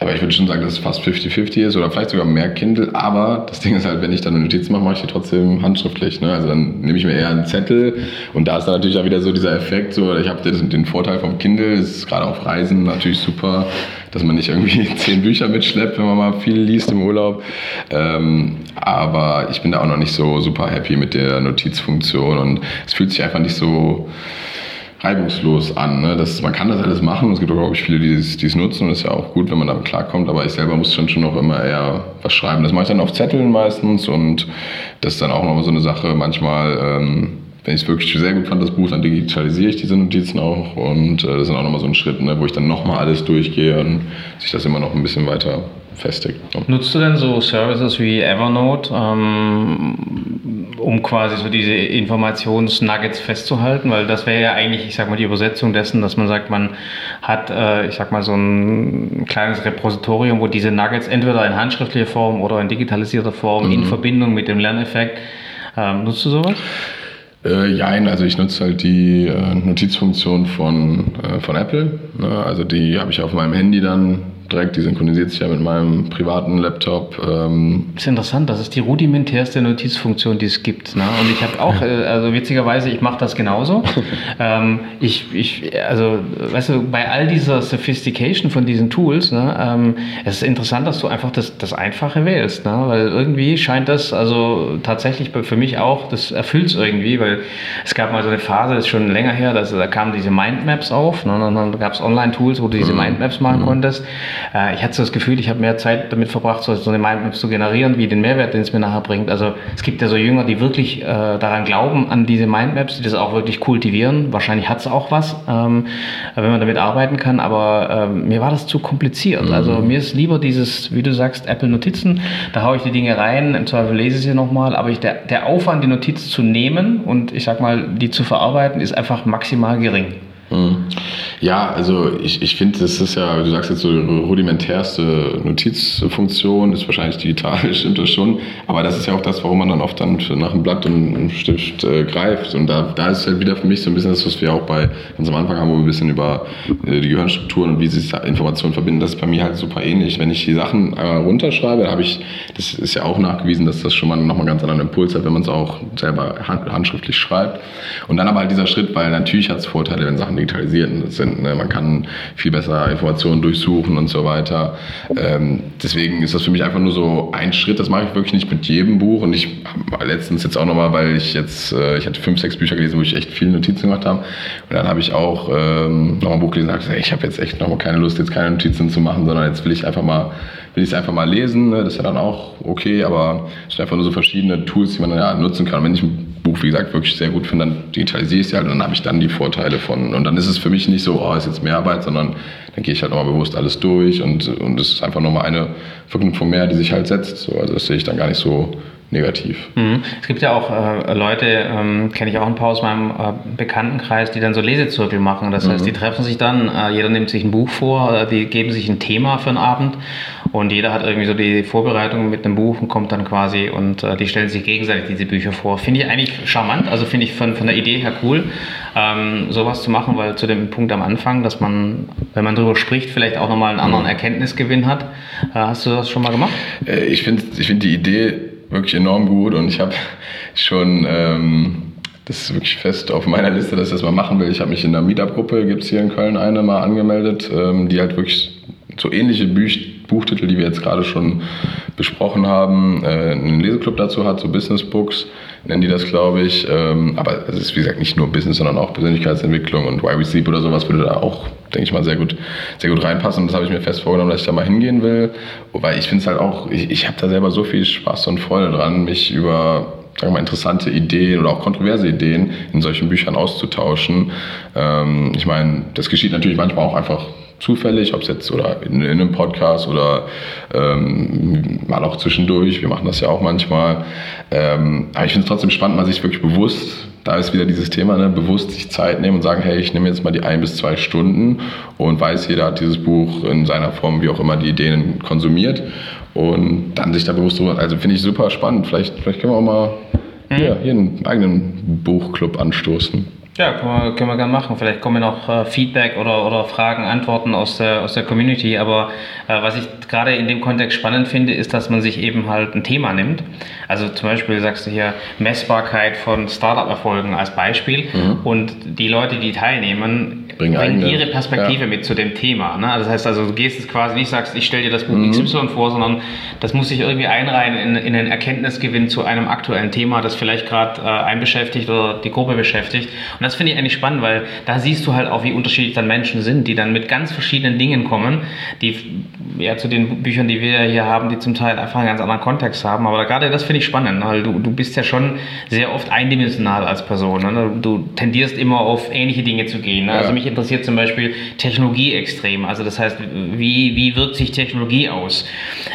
aber ich würde schon sagen, dass es fast 50-50 ist oder vielleicht sogar mehr Kindle. Aber das Ding ist halt, wenn ich dann eine Notiz mache, mache ich die trotzdem handschriftlich. Ne? Also dann nehme ich mir eher einen Zettel und da ist dann natürlich auch wieder so dieser Effekt. So, ich habe den, den Vorteil vom Kindle, ist gerade auf Reisen natürlich super, dass man nicht irgendwie zehn Bücher mitschleppt, wenn man mal viel liest im Urlaub. Ähm, aber ich bin da auch noch nicht so super happy mit der Notizfunktion und es fühlt sich einfach nicht so reibungslos an. Ne? Das, man kann das alles machen. Es gibt auch, glaube ich, viele, die es nutzen und ist ja auch gut, wenn man damit klarkommt. Aber ich selber muss dann schon noch immer eher was schreiben. Das mache ich dann auf Zetteln meistens und das ist dann auch noch so eine Sache. Manchmal, ähm, wenn ich es wirklich sehr gut fand, das Buch, dann digitalisiere ich diese Notizen auch und äh, das ist dann auch nochmal so ein Schritt, ne, wo ich dann nochmal alles durchgehe und sich das immer noch ein bisschen weiter festigt. Nutzt du denn so Services wie Evernote, ähm, um quasi so diese Informationsnuggets festzuhalten? Weil das wäre ja eigentlich, ich sag mal, die Übersetzung dessen, dass man sagt, man hat, äh, ich sag mal, so ein kleines Repositorium, wo diese Nuggets entweder in handschriftlicher Form oder in digitalisierter Form mhm. in Verbindung mit dem Lerneffekt. Ähm, nutzt du sowas? Äh, also ich nutze halt die äh, Notizfunktion von, äh, von Apple. Ne? Also die habe ich auf meinem Handy dann direkt, die synchronisiert sich ja mit meinem privaten Laptop. Ähm. Das ist interessant, das ist die rudimentärste Notizfunktion, die es gibt. Ne? Und ich habe auch, äh, also witzigerweise, ich mache das genauso. ähm, ich, ich, also, weißt du, bei all dieser Sophistication von diesen Tools, ne, ähm, es ist interessant, dass du einfach das, das Einfache wählst, ne? weil irgendwie scheint das, also tatsächlich für mich auch, das erfüllt es irgendwie, weil es gab mal so eine Phase, das ist schon länger her, dass, da kamen diese Mindmaps auf, ne? und dann gab es Online-Tools, wo du diese mhm. Mindmaps machen mhm. konntest. Äh, ich hatte so das Gefühl, ich habe mehr Zeit damit verbracht, so, so eine Mindmap zu generieren, wie den Mehrwert, den es mir nachher bringt. Also es gibt ja so Jünger, die wirklich äh, daran glauben, an diese Mindmaps, die das auch wirklich kultivieren. Wahrscheinlich hat es auch was, ähm, wenn man damit arbeiten kann, aber ähm, mir war das zu kompliziert. Mhm. Also mir ist lieber dieses, wie du sagst, Apple Notizen, da haue ich die Dinge rein, im Zweifel lese ich sie nochmal, aber ich, der, der Aufwand, die Notiz zu nehmen und ich sag mal, die zu verarbeiten, ist einfach maximal gering. Mhm. Ja, also ich, ich finde, das ist ja, du sagst jetzt so die rudimentärste Notizfunktion, ist wahrscheinlich digital, stimmt das schon, aber das ist ja auch das, warum man dann oft dann nach einem Blatt und einem Stift äh, greift und da, da ist halt wieder für mich so ein bisschen das, was wir auch bei uns am Anfang haben, wo wir ein bisschen über äh, die Gehirnstrukturen und wie sich Informationen verbinden, das ist bei mir halt super ähnlich. Wenn ich die Sachen äh, runterschreibe, habe ich, das ist ja auch nachgewiesen, dass das schon mal nochmal ganz anderen Impuls hat, wenn man es auch selber hand, handschriftlich schreibt und dann aber halt dieser Schritt, weil natürlich hat es Vorteile, wenn Sachen digitalisiert sind, Ne? Man kann viel besser Informationen durchsuchen und so weiter. Ähm, deswegen ist das für mich einfach nur so ein Schritt. Das mache ich wirklich nicht mit jedem Buch. Und ich habe letztens jetzt auch nochmal, weil ich jetzt, äh, ich hatte fünf, sechs Bücher gelesen, wo ich echt viele Notizen gemacht habe. Und dann habe ich auch ähm, nochmal ein Buch gelesen und gesagt, ich habe jetzt echt nochmal keine Lust, jetzt keine Notizen zu machen, sondern jetzt will ich einfach mal will ich es einfach mal lesen, ne? das ist ja dann auch okay, aber es sind einfach nur so verschiedene Tools, die man dann ja nutzen kann. Und wenn ich ein Buch, wie gesagt, wirklich sehr gut finde, dann digitalisiere ich es halt und dann habe ich dann die Vorteile von. Und dann ist es für mich nicht so, oh, ist jetzt mehr Arbeit, sondern dann gehe ich halt nochmal bewusst alles durch und, und es ist einfach nochmal eine Verknüpfung mehr, die sich halt setzt. So, also das sehe ich dann gar nicht so negativ. Mhm. Es gibt ja auch äh, Leute, ähm, kenne ich auch ein paar aus meinem äh, Bekanntenkreis, die dann so Lesezirkel machen. Das heißt, mhm. die treffen sich dann, äh, jeder nimmt sich ein Buch vor, äh, die geben sich ein Thema für einen Abend und jeder hat irgendwie so die Vorbereitung mit einem Buch und kommt dann quasi und äh, die stellen sich gegenseitig diese Bücher vor. Finde ich eigentlich charmant, also finde ich von, von der Idee her cool, ähm, sowas zu machen, weil zu dem Punkt am Anfang, dass man, wenn man darüber spricht, vielleicht auch nochmal einen anderen mhm. Erkenntnisgewinn hat. Äh, hast du das schon mal gemacht? ich finde ich find die Idee wirklich enorm gut und ich habe schon, ähm, das ist wirklich fest auf meiner Liste, dass ich das mal machen will. Ich habe mich in der Meetup-Gruppe, gibt es hier in Köln eine, mal angemeldet, ähm, die halt wirklich so ähnliche Büch Buchtitel, die wir jetzt gerade schon besprochen haben, äh, einen Leseclub dazu hat, so Business Books nennen die das, glaube ich. Ähm, aber es ist, wie gesagt, nicht nur Business, sondern auch Persönlichkeitsentwicklung und Why We Sleep oder sowas würde da auch, denke ich mal, sehr gut, sehr gut reinpassen. Und das habe ich mir fest vorgenommen, dass ich da mal hingehen will. Wobei ich finde es halt auch, ich, ich habe da selber so viel Spaß und Freude dran, mich über sagen wir mal, interessante Ideen oder auch kontroverse Ideen in solchen Büchern auszutauschen. Ähm, ich meine, das geschieht natürlich manchmal auch einfach zufällig, ob es jetzt oder in, in, einem Podcast oder ähm, mal auch zwischendurch. Wir machen das ja auch manchmal. Ähm, aber ich finde es trotzdem spannend, mal sich wirklich bewusst, da ist wieder dieses Thema, ne, bewusst sich Zeit nehmen und sagen, hey, ich nehme jetzt mal die ein bis zwei Stunden und weiß, jeder hat dieses Buch in seiner Form, wie auch immer, die Ideen konsumiert und dann sich da bewusst drüber, also finde ich super spannend. Vielleicht, vielleicht können wir auch mal mhm. hier, hier einen eigenen Buchclub anstoßen. Ja, können wir, können wir gerne machen. Vielleicht kommen noch äh, Feedback oder, oder Fragen, Antworten aus der, aus der Community. Aber äh, was ich gerade in dem Kontext spannend finde, ist, dass man sich eben halt ein Thema nimmt. Also zum Beispiel sagst du hier Messbarkeit von Startup-Erfolgen als Beispiel. Mhm. Und die Leute, die teilnehmen, bringen, bringen ihre Perspektive ja. mit zu dem Thema. Ne? Das heißt also, du gehst jetzt quasi nicht, sagst, ich stelle dir das Buch mhm. XY vor, sondern das muss sich irgendwie einreihen in, in einen Erkenntnisgewinn zu einem aktuellen Thema, das vielleicht gerade äh, einen beschäftigt oder die Gruppe beschäftigt. Und das finde ich eigentlich spannend, weil da siehst du halt auch, wie unterschiedlich dann Menschen sind, die dann mit ganz verschiedenen Dingen kommen, die ja zu den Büchern, die wir hier haben, die zum Teil einfach einen ganz anderen Kontext haben. Aber gerade das finde ich spannend, weil du, du bist ja schon sehr oft eindimensional als Person. Ne? Du tendierst immer auf ähnliche Dinge zu gehen. Ne? Also ja. Also mich interessiert zum Beispiel Technologie extrem. Also das heißt, wie, wie wirkt sich Technologie aus?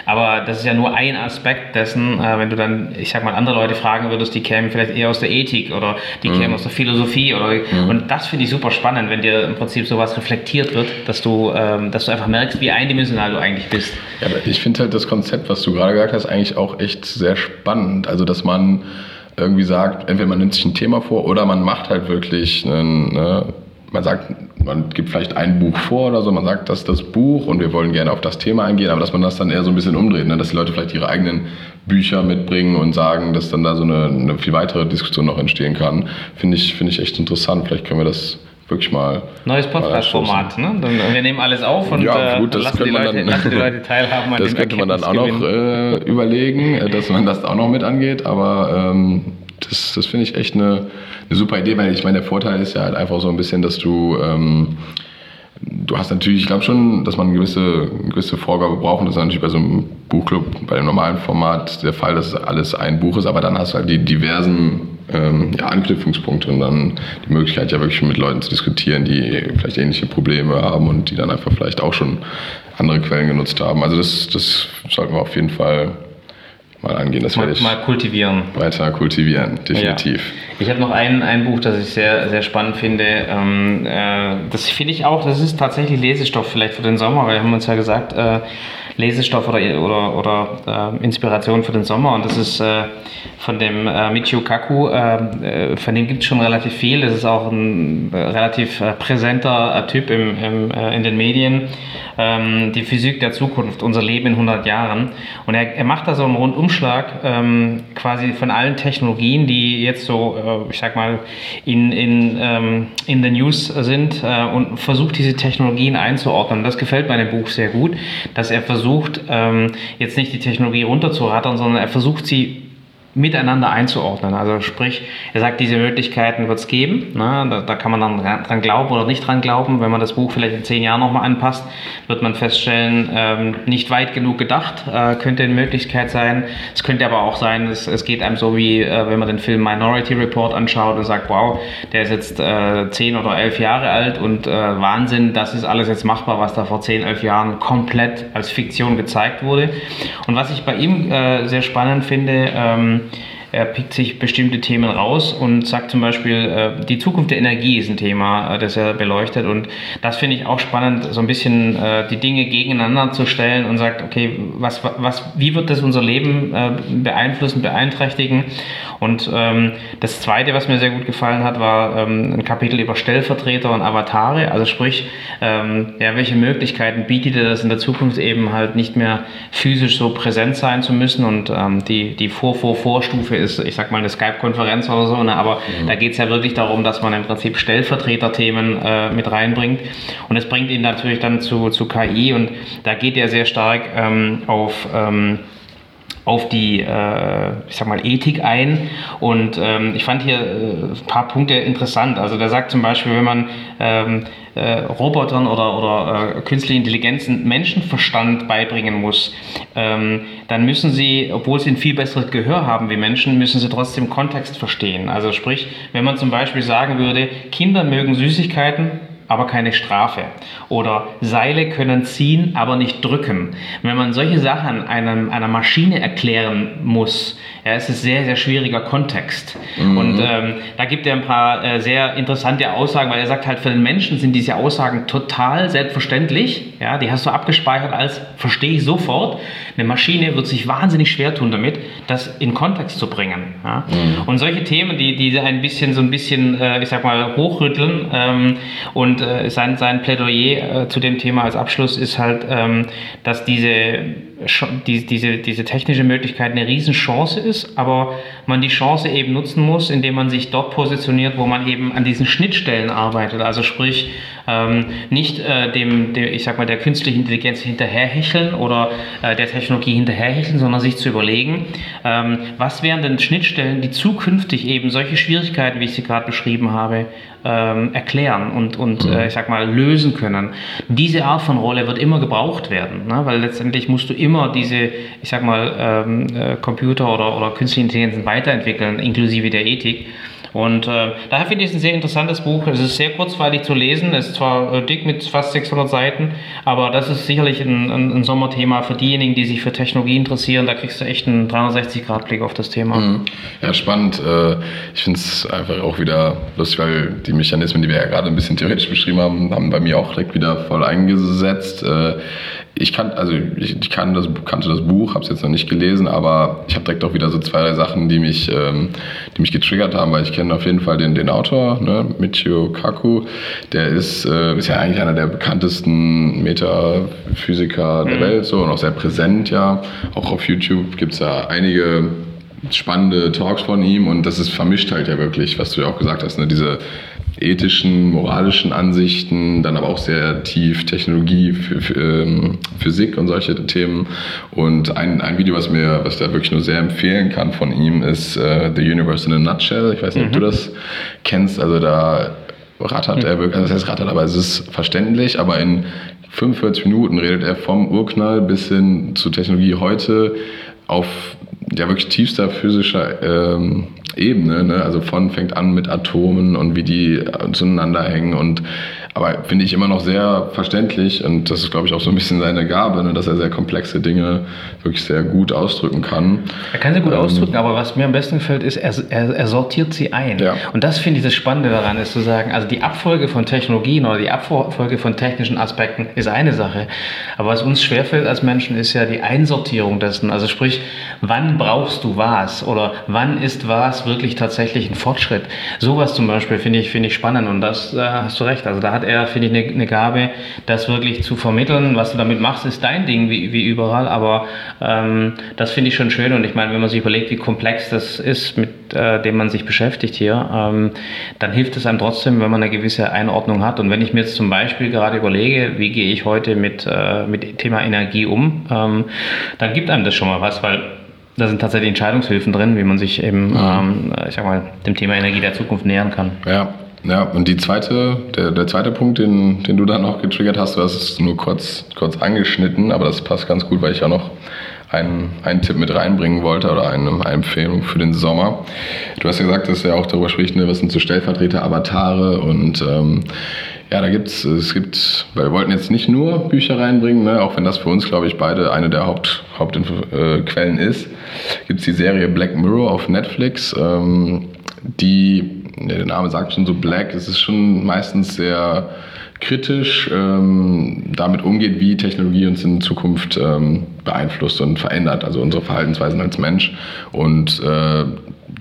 Aber das ist ja nur ein Aspekt dessen, äh, wenn du dann, ich sag mal, andere Leute fragen würdest, die kämen vielleicht eher aus der Ethik oder die mhm. kämen aus der Philosophie oder mhm. und das finde ich super spannend, wenn dir im Prinzip sowas reflektiert wird, dass du, ähm, dass du einfach merkst, wie eindimensional du eigentlich bist. Ja, ich finde halt das Konzept, was du gerade gesagt hast, eigentlich auch echt sehr spannend. Also dass man irgendwie sagt, entweder man nimmt sich ein Thema vor oder man macht halt wirklich einen, ne, man sagt, man gibt vielleicht ein Buch vor oder so, man sagt, das ist das Buch und wir wollen gerne auf das Thema eingehen, aber dass man das dann eher so ein bisschen umdreht, ne? dass die Leute vielleicht ihre eigenen Bücher mitbringen und sagen, dass dann da so eine, eine viel weitere Diskussion noch entstehen kann, finde ich, finde ich echt interessant. Vielleicht können wir das wirklich mal. Neues Podcast-Format, ne? wir nehmen alles auf und ja, gut, das lassen, die Leute, dann, lassen die Leute teilhaben an Das könnte man dann auch noch äh, überlegen, äh, dass man das auch noch mit angeht, aber ähm, das, das finde ich echt eine, eine super Idee, weil ich meine, der Vorteil ist ja halt einfach so ein bisschen, dass du. Ähm, du hast natürlich, ich glaube schon, dass man eine gewisse, eine gewisse Vorgabe braucht. Und das ist natürlich bei so einem Buchclub, bei dem normalen Format der Fall, dass alles ein Buch ist. Aber dann hast du halt die diversen ähm, ja, Anknüpfungspunkte und dann die Möglichkeit, ja wirklich mit Leuten zu diskutieren, die vielleicht ähnliche Probleme haben und die dann einfach vielleicht auch schon andere Quellen genutzt haben. Also das, das sollten wir auf jeden Fall mal angehen. Das mal, mal kultivieren. Weiter kultivieren, definitiv. Ja. Ich habe noch ein, ein Buch, das ich sehr, sehr spannend finde. Ähm, äh, das finde ich auch, das ist tatsächlich Lesestoff vielleicht für den Sommer, weil wir haben uns ja gesagt, äh, Lesestoff oder, oder, oder äh, Inspiration für den Sommer. Und das ist äh, von dem äh, Michio Kaku, äh, äh, von dem gibt es schon relativ viel. Das ist auch ein äh, relativ präsenter Typ im, im in den Medien. Ähm, die Physik der Zukunft, unser Leben in 100 Jahren. Und er, er macht da so einen Rundumschlag ähm, quasi von allen Technologien, die jetzt so, ich sag mal, in, in, ähm, in den News sind und versucht diese Technologien einzuordnen. Das gefällt meinem Buch sehr gut, dass er versucht, versucht, ähm, jetzt nicht die Technologie runterzurattern, sondern er versucht sie miteinander einzuordnen. Also sprich, er sagt, diese Möglichkeiten wird es geben. Ne? Da, da, kann man dann dran glauben oder nicht dran glauben. Wenn man das Buch vielleicht in zehn Jahren nochmal anpasst, wird man feststellen, ähm, nicht weit genug gedacht, äh, könnte eine Möglichkeit sein. Es könnte aber auch sein, es, es geht einem so wie, äh, wenn man den Film Minority Report anschaut und sagt, wow, der ist jetzt äh, zehn oder elf Jahre alt und äh, Wahnsinn, das ist alles jetzt machbar, was da vor zehn, elf Jahren komplett als Fiktion gezeigt wurde. Und was ich bei ihm äh, sehr spannend finde, ähm, Mm-hmm. Er pickt sich bestimmte Themen raus und sagt zum Beispiel, äh, die Zukunft der Energie ist ein Thema, äh, das er beleuchtet. Und das finde ich auch spannend, so ein bisschen äh, die Dinge gegeneinander zu stellen und sagt, okay, was, was, wie wird das unser Leben beeinflussen, beeinträchtigen? Und ähm, das Zweite, was mir sehr gut gefallen hat, war ähm, ein Kapitel über Stellvertreter und Avatare. Also sprich, ähm, ja, welche Möglichkeiten bietet er das in der Zukunft eben halt nicht mehr physisch so präsent sein zu müssen und ähm, die, die Vor-Vor-Vorstufe ist, ich sag mal, eine Skype-Konferenz oder so, ne? aber mhm. da geht es ja wirklich darum, dass man im Prinzip Stellvertreterthemen äh, mit reinbringt und es bringt ihn natürlich dann zu, zu KI und da geht er sehr stark ähm, auf ähm, auf die, äh, ich sag mal, Ethik ein. Und ähm, ich fand hier äh, ein paar Punkte interessant. Also der sagt zum Beispiel, wenn man ähm, äh, Robotern oder, oder äh, künstliche Intelligenzen Menschenverstand beibringen muss, ähm, dann müssen sie, obwohl sie ein viel besseres Gehör haben wie Menschen, müssen sie trotzdem Kontext verstehen. Also sprich, wenn man zum Beispiel sagen würde, Kinder mögen Süßigkeiten, aber keine Strafe. Oder Seile können ziehen, aber nicht drücken. Wenn man solche Sachen einem, einer Maschine erklären muss, ja, ist es sehr, sehr schwieriger Kontext. Mhm. Und ähm, da gibt er ein paar äh, sehr interessante Aussagen, weil er sagt halt, für den Menschen sind diese Aussagen total selbstverständlich. Ja, die hast du abgespeichert als verstehe ich sofort. Eine Maschine wird sich wahnsinnig schwer tun damit, das in Kontext zu bringen. Ja? Mhm. Und solche Themen, die, die ein bisschen so ein bisschen, äh, ich sag mal, hochrütteln ähm, und und äh, sein, sein Plädoyer äh, zu dem Thema als Abschluss ist halt, ähm, dass diese, die, diese, diese technische Möglichkeit eine Riesenchance ist, aber man die Chance eben nutzen muss, indem man sich dort positioniert, wo man eben an diesen Schnittstellen arbeitet. Also sprich, ähm, nicht äh, dem, dem, ich sag mal, der künstlichen Intelligenz hinterherhecheln oder äh, der Technologie hinterherhecheln, sondern sich zu überlegen, ähm, was wären denn Schnittstellen, die zukünftig eben solche Schwierigkeiten, wie ich sie gerade beschrieben habe, ähm, erklären und, und mhm. äh, ich sag mal, lösen können. Diese Art von Rolle wird immer gebraucht werden, ne? weil letztendlich musst du immer diese, ich sag mal, ähm, äh, Computer oder, oder künstliche Intelligenzen weiterentwickeln, inklusive der Ethik. Und äh, daher finde ich es ein sehr interessantes Buch. Es ist sehr kurzweilig zu lesen, es ist zwar äh, dick mit fast 600 Seiten, aber das ist sicherlich ein, ein, ein, Sommerthema für diejenigen, die sich für Technologie interessieren. Da kriegst du echt einen 360-Grad-Blick auf das Thema. Mhm. Ja, spannend. Äh, ich finde es einfach auch wieder lustig, weil die Mechanismen, die wir ja gerade ein bisschen theoretisch beschrieben haben, haben bei mir auch direkt wieder voll eingesetzt. Ich kann, also ich, ich kann das, kannte das Buch, habe es jetzt noch nicht gelesen, aber ich habe direkt auch wieder so zwei, drei Sachen, die mich, ähm, die mich getriggert haben, weil ich kenne auf jeden Fall den, den Autor, ne, Michio Kaku, der ist, äh, ist ja eigentlich einer der bekanntesten Metaphysiker der mhm. Welt, so und auch sehr präsent, ja. Auch auf YouTube gibt es ja einige spannende Talks von ihm und das ist vermischt halt ja wirklich, was du ja auch gesagt hast, ne, diese ethischen, moralischen Ansichten, dann aber auch sehr tief Technologie, ähm, Physik und solche Themen. Und ein, ein Video, was mir, was da wirklich nur sehr empfehlen kann von ihm, ist uh, The Universe in a Nutshell. Ich weiß nicht, mhm. ob du mhm. das kennst. Also da rattert er wirklich, also das heißt rattert, aber es ist verständlich, aber in 45 Minuten redet er vom Urknall bis hin zu Technologie heute auf ja wirklich tiefster physischer ähm, Ebene. Ne? Also von fängt an mit Atomen und wie die zueinander hängen und aber finde ich immer noch sehr verständlich und das ist, glaube ich, auch so ein bisschen seine Gabe, ne, dass er sehr komplexe Dinge wirklich sehr gut ausdrücken kann. Er kann sie gut ähm, ausdrücken, aber was mir am besten gefällt, ist, er, er, er sortiert sie ein. Ja. Und das finde ich das Spannende daran, ist zu sagen, also die Abfolge von Technologien oder die Abfolge von technischen Aspekten ist eine Sache, aber was uns schwerfällt als Menschen, ist ja die Einsortierung dessen. Also sprich, wann brauchst du was oder wann ist was wirklich tatsächlich ein Fortschritt? Sowas zum Beispiel finde ich, finde ich spannend und das äh, hast du recht. Also da hat er, finde ich, eine, eine, Gabe, das wirklich zu vermitteln. Was du damit machst, ist dein Ding, wie, wie überall, aber ähm, das finde ich schon schön und ich meine, wenn man sich überlegt, wie komplex das ist, mit äh, dem man sich beschäftigt hier, ähm, dann hilft es einem trotzdem, wenn man eine gewisse Einordnung hat. Und wenn ich mir jetzt zum Beispiel gerade überlege, wie gehe ich heute mit, äh, mit Thema Energie um, ähm, dann gibt einem das schon mal was, weil da sind tatsächlich Entscheidungshilfen drin, wie man sich eben, mhm. ähm, ich sag mal, dem Thema Energie der Zukunft nähern kann. Ja, ja, und die zweite, der, der zweite Punkt, den, den du dann noch getriggert hast, du hast es nur kurz, kurz angeschnitten, aber das passt ganz gut, weil ich ja noch einen, einen Tipp mit reinbringen wollte oder eine, eine Empfehlung für den Sommer. Du hast ja gesagt, dass er auch darüber spricht, ne, was sind so Stellvertreter, Avatare und ähm, ja, da gibt's, es gibt, weil wir wollten jetzt nicht nur Bücher reinbringen, ne, auch wenn das für uns, glaube ich, beide eine der Haupt, Hauptquellen äh, ist, gibt es die Serie Black Mirror auf Netflix, ähm, die der Name sagt schon so Black, es ist schon meistens sehr kritisch ähm, damit umgeht, wie Technologie uns in Zukunft ähm, beeinflusst und verändert, also unsere Verhaltensweisen als Mensch. Und äh,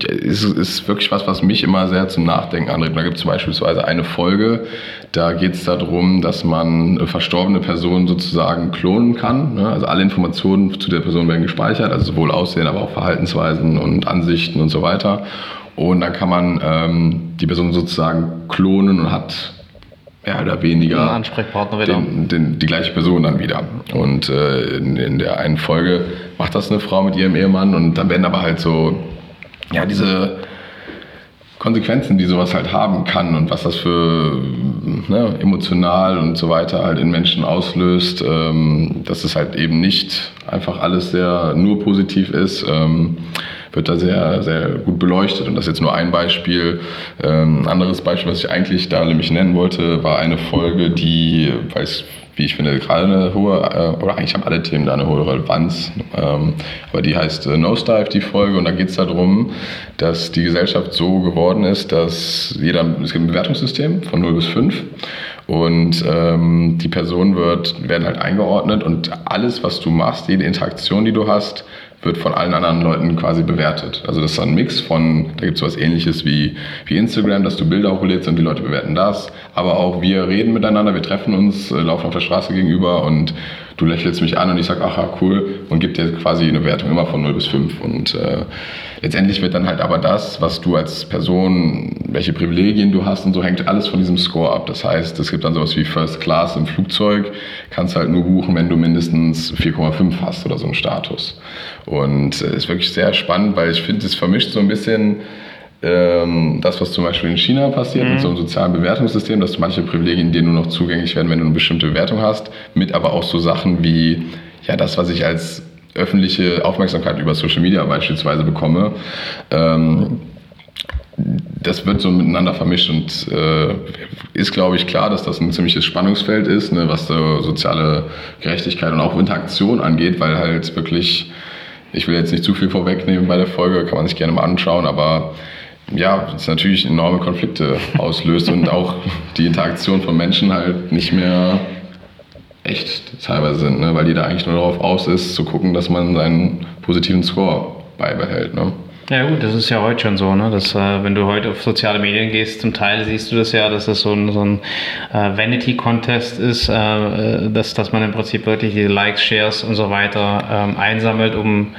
ist, ist wirklich was, was mich immer sehr zum Nachdenken anregt. Da gibt es beispielsweise eine Folge, da geht es darum, dass man verstorbene Person sozusagen klonen kann. Ne? Also alle Informationen zu der Person werden gespeichert, also sowohl Aussehen, aber auch Verhaltensweisen und Ansichten und so weiter. Und dann kann man ähm, die Person sozusagen klonen und hat mehr oder weniger Ansprechpartner wieder. Den, den, die gleiche Person dann wieder. Und äh, in, in, der einen Folge macht das eine Frau mit ihrem Ehemann und dann werden aber halt so, ja, diese Konsequenzen, die sowas halt haben kann und was das für ne, emotional und so weiter halt in Menschen auslöst, ähm, dass es halt eben nicht einfach alles sehr nur positiv ist. Ähm, wird da sehr, sehr gut beleuchtet. Und das ist jetzt nur ein Beispiel. Ähm, ein anderes Beispiel, was ich eigentlich da nämlich nennen wollte, war eine Folge, die, weil es wie ich finde, gerade eine hohe, äh, oder eigentlich haben alle Themen da eine hohe Relevanz, ähm, aber die heißt äh, Nosedive, die Folge, und da geht es darum, dass die Gesellschaft so geworden ist, dass jeder, es gibt ein Bewertungssystem von 0 bis 5 und ähm, die Personen werden halt eingeordnet und alles, was du machst, jede Interaktion, die du hast, wird von allen anderen Leuten quasi bewertet. Also das ist ein Mix von, da gibt es was ähnliches wie, wie Instagram, dass du Bilder hochlädst und die Leute bewerten das. Aber auch wir reden miteinander, wir treffen uns, äh, laufen auf der Straße gegenüber und du lächelst mich an und ich sage, aha, cool, und gib dir quasi eine Wertung immer von 0 bis 5. Und äh, letztendlich wird dann halt aber das, was du als Person, welche Privilegien du hast und so, hängt alles von diesem Score ab. Das heißt, es gibt dann sowas wie First Class im Flugzeug, kannst halt nur buchen, wenn du mindestens 4,5 hast oder so einen Status. Und es äh, ist wirklich sehr spannend, weil ich finde, es vermischt so ein bisschen ähm, das, was zum Beispiel in China passiert, mhm. mit so einem sozialen Bewertungssystem, dass manche Privilegien dir nur noch zugänglich werden, wenn du eine bestimmte Bewertung hast, mit aber auch so Sachen wie, ja, das, was ich als öffentliche Aufmerksamkeit über Social Media beispielsweise bekomme. Ähm, das wird so miteinander vermischt und äh, ist, glaube ich, klar, dass das ein ziemliches Spannungsfeld ist, ne, was so soziale Gerechtigkeit und auch Interaktion angeht, weil halt wirklich, ich will jetzt nicht zu viel vorwegnehmen bei der Folge, kann man sich gerne mal anschauen, aber ja, es natürlich enorme Konflikte auslöst und auch die Interaktion von Menschen halt nicht mehr echt teilweise sind, ne? weil da eigentlich nur darauf aus ist, zu gucken, dass man seinen positiven Score beibehält. Ne? Ja gut, das ist ja heute schon so, ne? Dass, äh, wenn du heute auf soziale Medien gehst, zum Teil siehst du das ja, dass das so ein, so ein äh, Vanity-Contest ist, äh, dass, dass man im Prinzip wirklich die Likes, Shares und so weiter ähm, einsammelt, um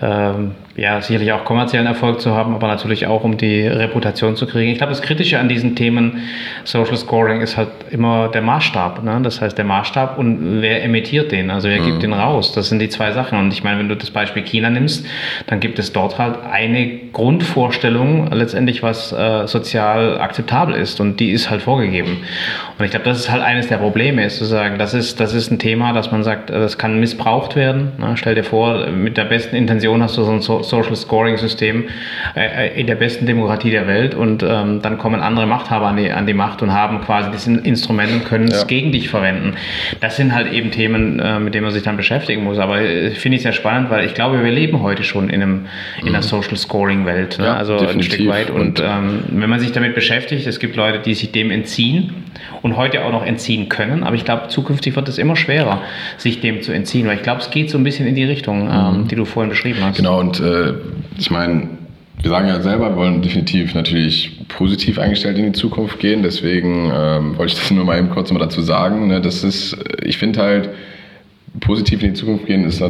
ähm, ja, sicherlich auch kommerziellen Erfolg zu haben, aber natürlich auch, um die Reputation zu kriegen. Ich glaube, das Kritische an diesen Themen Social Scoring ist halt immer der Maßstab. Ne? Das heißt, der Maßstab und wer emittiert den, also wer mhm. gibt den raus. Das sind die zwei Sachen. Und ich meine, wenn du das Beispiel China nimmst, dann gibt es dort halt eine Grundvorstellung letztendlich, was äh, sozial akzeptabel ist. Und die ist halt vorgegeben. Und ich glaube, das ist halt eines der Probleme, ist zu sagen, das ist, das ist ein Thema, dass man sagt, das kann missbraucht werden. Ne? Stell dir vor, mit der besten Intention hast du so ein so Social Scoring System äh, in der besten Demokratie der Welt und ähm, dann kommen andere Machthaber an die, an die Macht und haben quasi das Instrument und können es ja. gegen dich verwenden. Das sind halt eben Themen, äh, mit denen man sich dann beschäftigen muss. Aber äh, finde ich sehr spannend, weil ich glaube, wir leben heute schon in, einem, in einer mhm. Social Scoring Welt. Ne? Ja, also definitiv. ein Stück weit. Und, und ähm, wenn man sich damit beschäftigt, es gibt Leute, die sich dem entziehen und heute auch noch entziehen können. Aber ich glaube, zukünftig wird es immer schwerer, sich dem zu entziehen, weil ich glaube, es geht so ein bisschen in die Richtung, ähm, mhm. die du vorhin beschrieben hast. Genau, und äh, ich meine, wir sagen ja selber, wir wollen definitiv natürlich positiv eingestellt in die Zukunft gehen. Deswegen ähm, wollte ich das nur mal eben kurz mal dazu sagen. Ne? Das ist, ich finde halt, positiv in die Zukunft gehen, ist,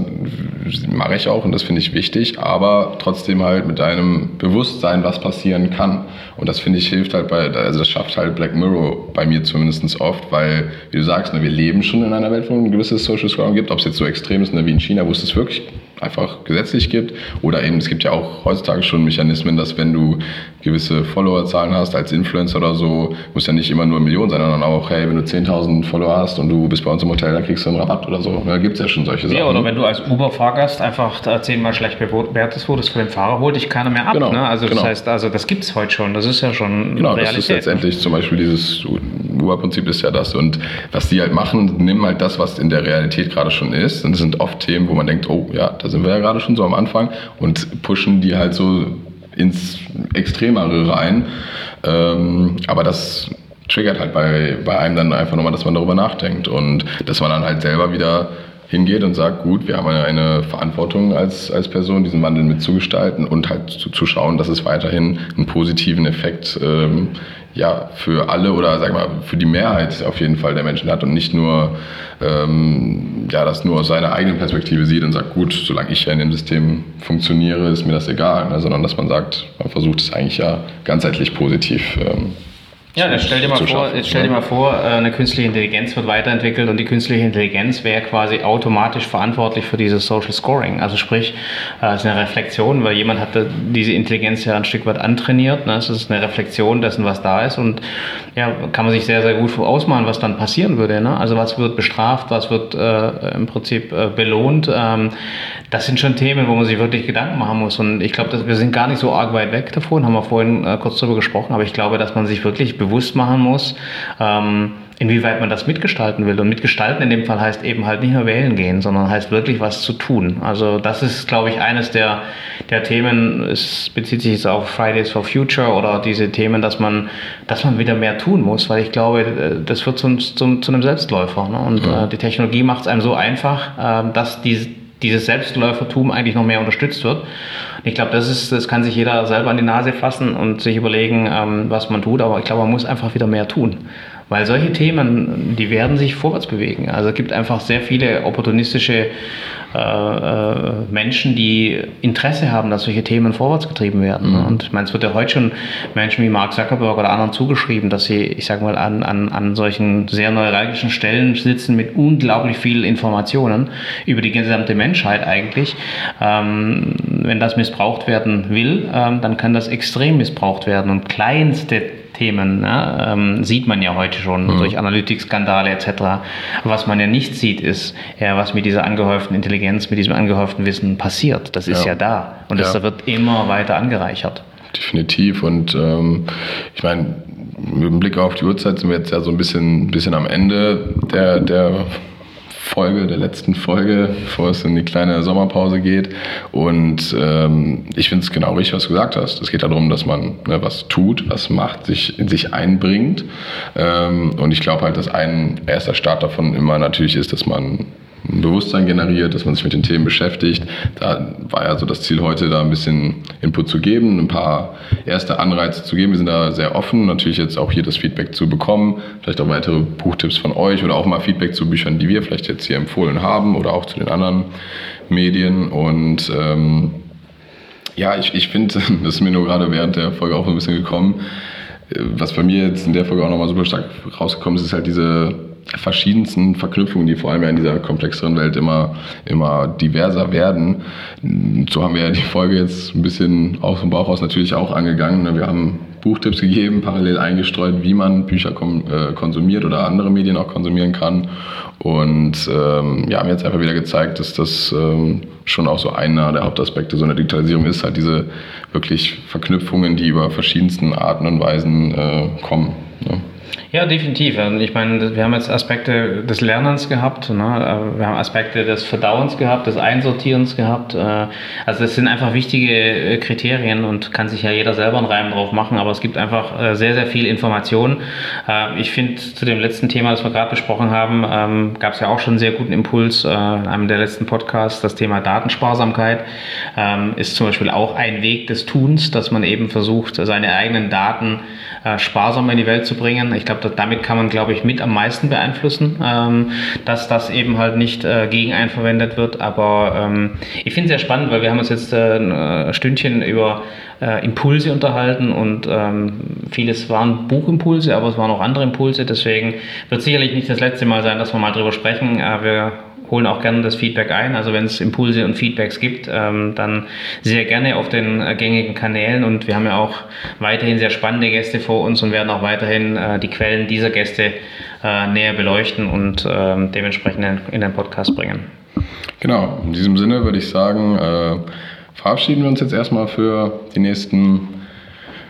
mache ich auch und das finde ich wichtig, aber trotzdem halt mit einem Bewusstsein, was passieren kann. Und das finde ich hilft halt bei, also das schafft halt Black Mirror bei mir zumindest oft, weil, wie du sagst, ne, wir leben schon in einer Welt, wo ein gewisses Social Scoring gibt, ob es jetzt so extrem ist ne, wie in China, wo es das wirklich einfach gesetzlich gibt. Oder eben, es gibt ja auch heutzutage schon Mechanismen, dass wenn du gewisse Followerzahlen hast als Influencer oder so, muss ja nicht immer nur Millionen sein, sondern auch, hey, wenn du 10.000 Follower hast und du bist bei uns im Hotel, dann kriegst du einen Rabatt oder so. Da gibt es ja schon solche Sachen. Ja, oder wenn du als Uber-Fahrgast einfach zehnmal schlecht bewertet wurdest von dem Fahrer, holt dich keiner mehr ab. Genau, ne? Also das genau. heißt, also das gibt es heute schon. Das ist ja schon Genau, Realität. das ist letztendlich zum Beispiel dieses Uber-Prinzip ist ja das. Und was die halt machen, nehmen halt das, was in der Realität gerade schon ist. Und das sind oft Themen, wo man denkt, oh ja, das sind wir ja gerade schon so am Anfang und pushen die halt so ins Extremere rein. Ähm, aber das triggert halt bei, bei einem dann einfach nochmal, dass man darüber nachdenkt und dass man dann halt selber wieder hingeht und sagt, gut, wir haben eine Verantwortung als, als Person, diesen Wandel mitzugestalten und halt zu, zu schauen, dass es weiterhin einen positiven Effekt ähm, ja, für alle oder sag mal für die Mehrheit auf jeden Fall der Menschen hat und nicht nur ähm, ja, das nur aus seiner eigenen Perspektive sieht und sagt, gut, solange ich ja in dem System funktioniere, ist mir das egal, ne? sondern dass man sagt, man versucht es eigentlich ja ganzheitlich positiv ähm, ja, jetzt stell dir mal vor, stell dir mal vor, äh, eine künstliche Intelligenz wird weiterentwickelt und die künstliche Intelligenz wäre quasi automatisch verantwortlich für dieses Social Scoring. Also sprich, äh, es ist eine Reflexion, weil jemand hat diese Intelligenz ja ein Stück weit antrainiert. Ne? Es ist eine Reflexion dessen, was da ist und ja, kann man sich sehr, sehr gut ausmalen, was dann passieren würde. Ne? Also was wird bestraft, was wird äh, im Prinzip äh, belohnt. Ähm, das sind schon Themen, wo man sich wirklich Gedanken machen muss. Und ich glaube, wir sind gar nicht so arg weit weg davon, haben wir vorhin äh, kurz darüber gesprochen, aber ich glaube, dass man sich wirklich bewusst machen muss, ähm, inwieweit man das mitgestalten will. Und mitgestalten in dem Fall heißt eben halt nicht nur wählen gehen, sondern heißt wirklich was zu tun. Also das ist, glaube ich, eines der, der Themen, es bezieht sich jetzt auf Fridays for Future oder diese Themen, dass man, dass man wieder mehr tun muss, weil ich glaube, das wird zum, zum, zu einem Selbstläufer. Ne? Und ja. äh, die Technologie macht es einem so einfach, äh, dass diese dieses Selbstläufertum eigentlich noch mehr unterstützt wird. Ich glaube, das ist, das kann sich jeder selber an die Nase fassen und sich überlegen, ähm, was man tut. Aber ich glaube, man muss einfach wieder mehr tun. Weil solche Themen, die werden sich vorwärts bewegen. Also es gibt einfach sehr viele opportunistische äh, äh, Menschen, die Interesse haben, dass solche Themen vorwärts getrieben werden. Mhm. Und ich meine, es wird ja heute schon Menschen wie Mark Zuckerberg oder anderen zugeschrieben, dass sie, ich sage mal, an, an, an solchen sehr neuralgischen Stellen sitzen mit unglaublich viel Informationen über die gesamte Menschheit eigentlich. Ähm, wenn das missbraucht werden will, ähm, dann kann das extrem missbraucht werden. Und kleinste Themen ne, ähm, sieht man ja heute schon mhm. durch Analytikskandale etc. Was man ja nicht sieht, ist ja, was mit dieser angehäuften Intelligenz, mit diesem angehäuften Wissen passiert. Das ist ja, ja da und das wird immer weiter angereichert. Definitiv und ähm, ich meine, mit dem Blick auf die Uhrzeit sind wir jetzt ja so ein bisschen, bisschen am Ende der, der Folge, der letzten Folge, bevor es in die kleine Sommerpause geht. Und ähm, ich finde es genau richtig, was du gesagt hast. Es geht darum, dass man ne, was tut, was macht, sich in sich einbringt. Ähm, und ich glaube halt, dass ein erster Start davon immer natürlich ist, dass man ein Bewusstsein generiert, dass man sich mit den Themen beschäftigt. Da war ja so das Ziel heute, da ein bisschen Input zu geben, ein paar erste Anreize zu geben. Wir sind da sehr offen, natürlich jetzt auch hier das Feedback zu bekommen, vielleicht auch weitere Buchtipps von euch oder auch mal Feedback zu Büchern, die wir vielleicht jetzt hier empfohlen haben oder auch zu den anderen Medien. Und ähm, ja, ich, ich finde, das ist mir nur gerade während der Folge auch ein bisschen gekommen, was bei mir jetzt in der Folge auch nochmal super stark rausgekommen ist, ist halt diese verschiedensten Verknüpfungen, die vor allem ja in dieser komplexeren Welt immer, immer diverser werden. So haben wir ja die Folge jetzt ein bisschen aus dem Bauch aus natürlich auch angegangen. Wir haben Buchtipps gegeben, parallel eingestreut, wie man Bücher äh, konsumiert oder andere Medien auch konsumieren kann. Und ähm, ja, haben jetzt einfach wieder gezeigt, dass das ähm, schon auch so einer der Hauptaspekte so einer Digitalisierung ist, halt diese wirklich Verknüpfungen, die über verschiedensten Arten und Weisen äh, kommen. Ne? Ja, definitiv. Ich meine, wir haben jetzt Aspekte des Lernens gehabt, ne? wir haben Aspekte des Verdauens gehabt, des Einsortierens gehabt. Äh, also das sind einfach wichtige äh, Kriterien und kann sich ja jeder selber einen Reim drauf machen, aber es gibt einfach äh, sehr, sehr viel Information. Ich finde, zu dem letzten Thema, das wir gerade besprochen haben, ähm, gab es ja auch schon einen sehr guten Impuls in einem der letzten Podcasts. Das Thema Datensparsamkeit ähm, ist zum Beispiel auch ein Weg des Tuns, dass man eben versucht, seine eigenen Daten sparsam in die Welt zu bringen. Ich glaube, damit kann man, glaube ich, mit am meisten beeinflussen, ähm, dass das eben halt nicht äh, gegen einen verwendet wird. Aber ähm, ich finde es sehr spannend, weil wir haben uns jetzt äh, ein äh, Stündchen über äh, Impulse unterhalten und ähm, vieles waren Buchimpulse, aber es waren auch andere Impulse. Deswegen wird sicherlich nicht das letzte Mal sein, dass wir mal drüber sprechen. Äh, wir holen auch gerne das Feedback ein. Also wenn es Impulse und Feedbacks gibt, ähm, dann sehr gerne auf den äh, gängigen Kanälen. Und wir haben ja auch weiterhin sehr spannende Gäste vor uns und werden auch weiterhin äh, die Quellen dieser Gäste äh, näher beleuchten und ähm, dementsprechend in, in, den Podcast bringen. Genau, in diesem Sinne würde ich sagen, äh, verabschieden wir uns jetzt erstmal für die nächsten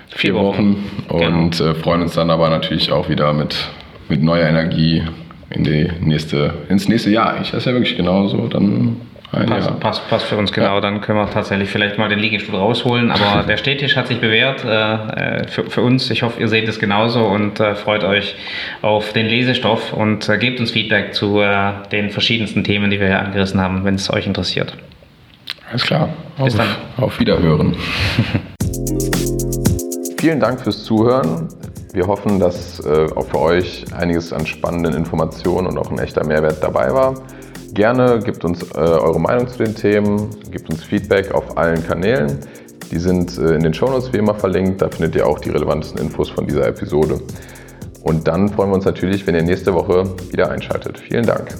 vier, vier Wochen, Wochen, und genau. Äh, freuen uns dann aber natürlich auch wieder mit, mit neuer Energie in die nächste, ins nächste Jahr. Ich das ist ja wirklich genauso. Dann ein passt, Jahr. Passt, passt für uns genau. Ja. Dann können wir tatsächlich vielleicht mal den Liegestuhl rausholen. Aber der Stehtisch hat sich bewährt äh, für, für, uns. Ich hoffe, ihr seht es genauso und äh, freut euch auf den Lesestoff und äh, gebt uns Feedback zu äh, den verschiedensten Themen, die wir hier angerissen haben, wenn es euch interessiert. Alles klar. Bis auf, dann. Auf Wiederhören. Vielen Dank fürs Zuhören. Wir hoffen, dass äh, auch für euch einiges an spannenden Informationen und auch ein echter Mehrwert dabei war. Gerne gebt uns äh, eure Meinung zu den Themen, gebt uns Feedback auf allen Kanälen. Die sind äh, in den Shownotes wie immer verlinkt. Da findet ihr auch die relevantesten Infos von dieser Episode. Und dann freuen wir uns natürlich, wenn ihr nächste Woche wieder einschaltet. Vielen Dank.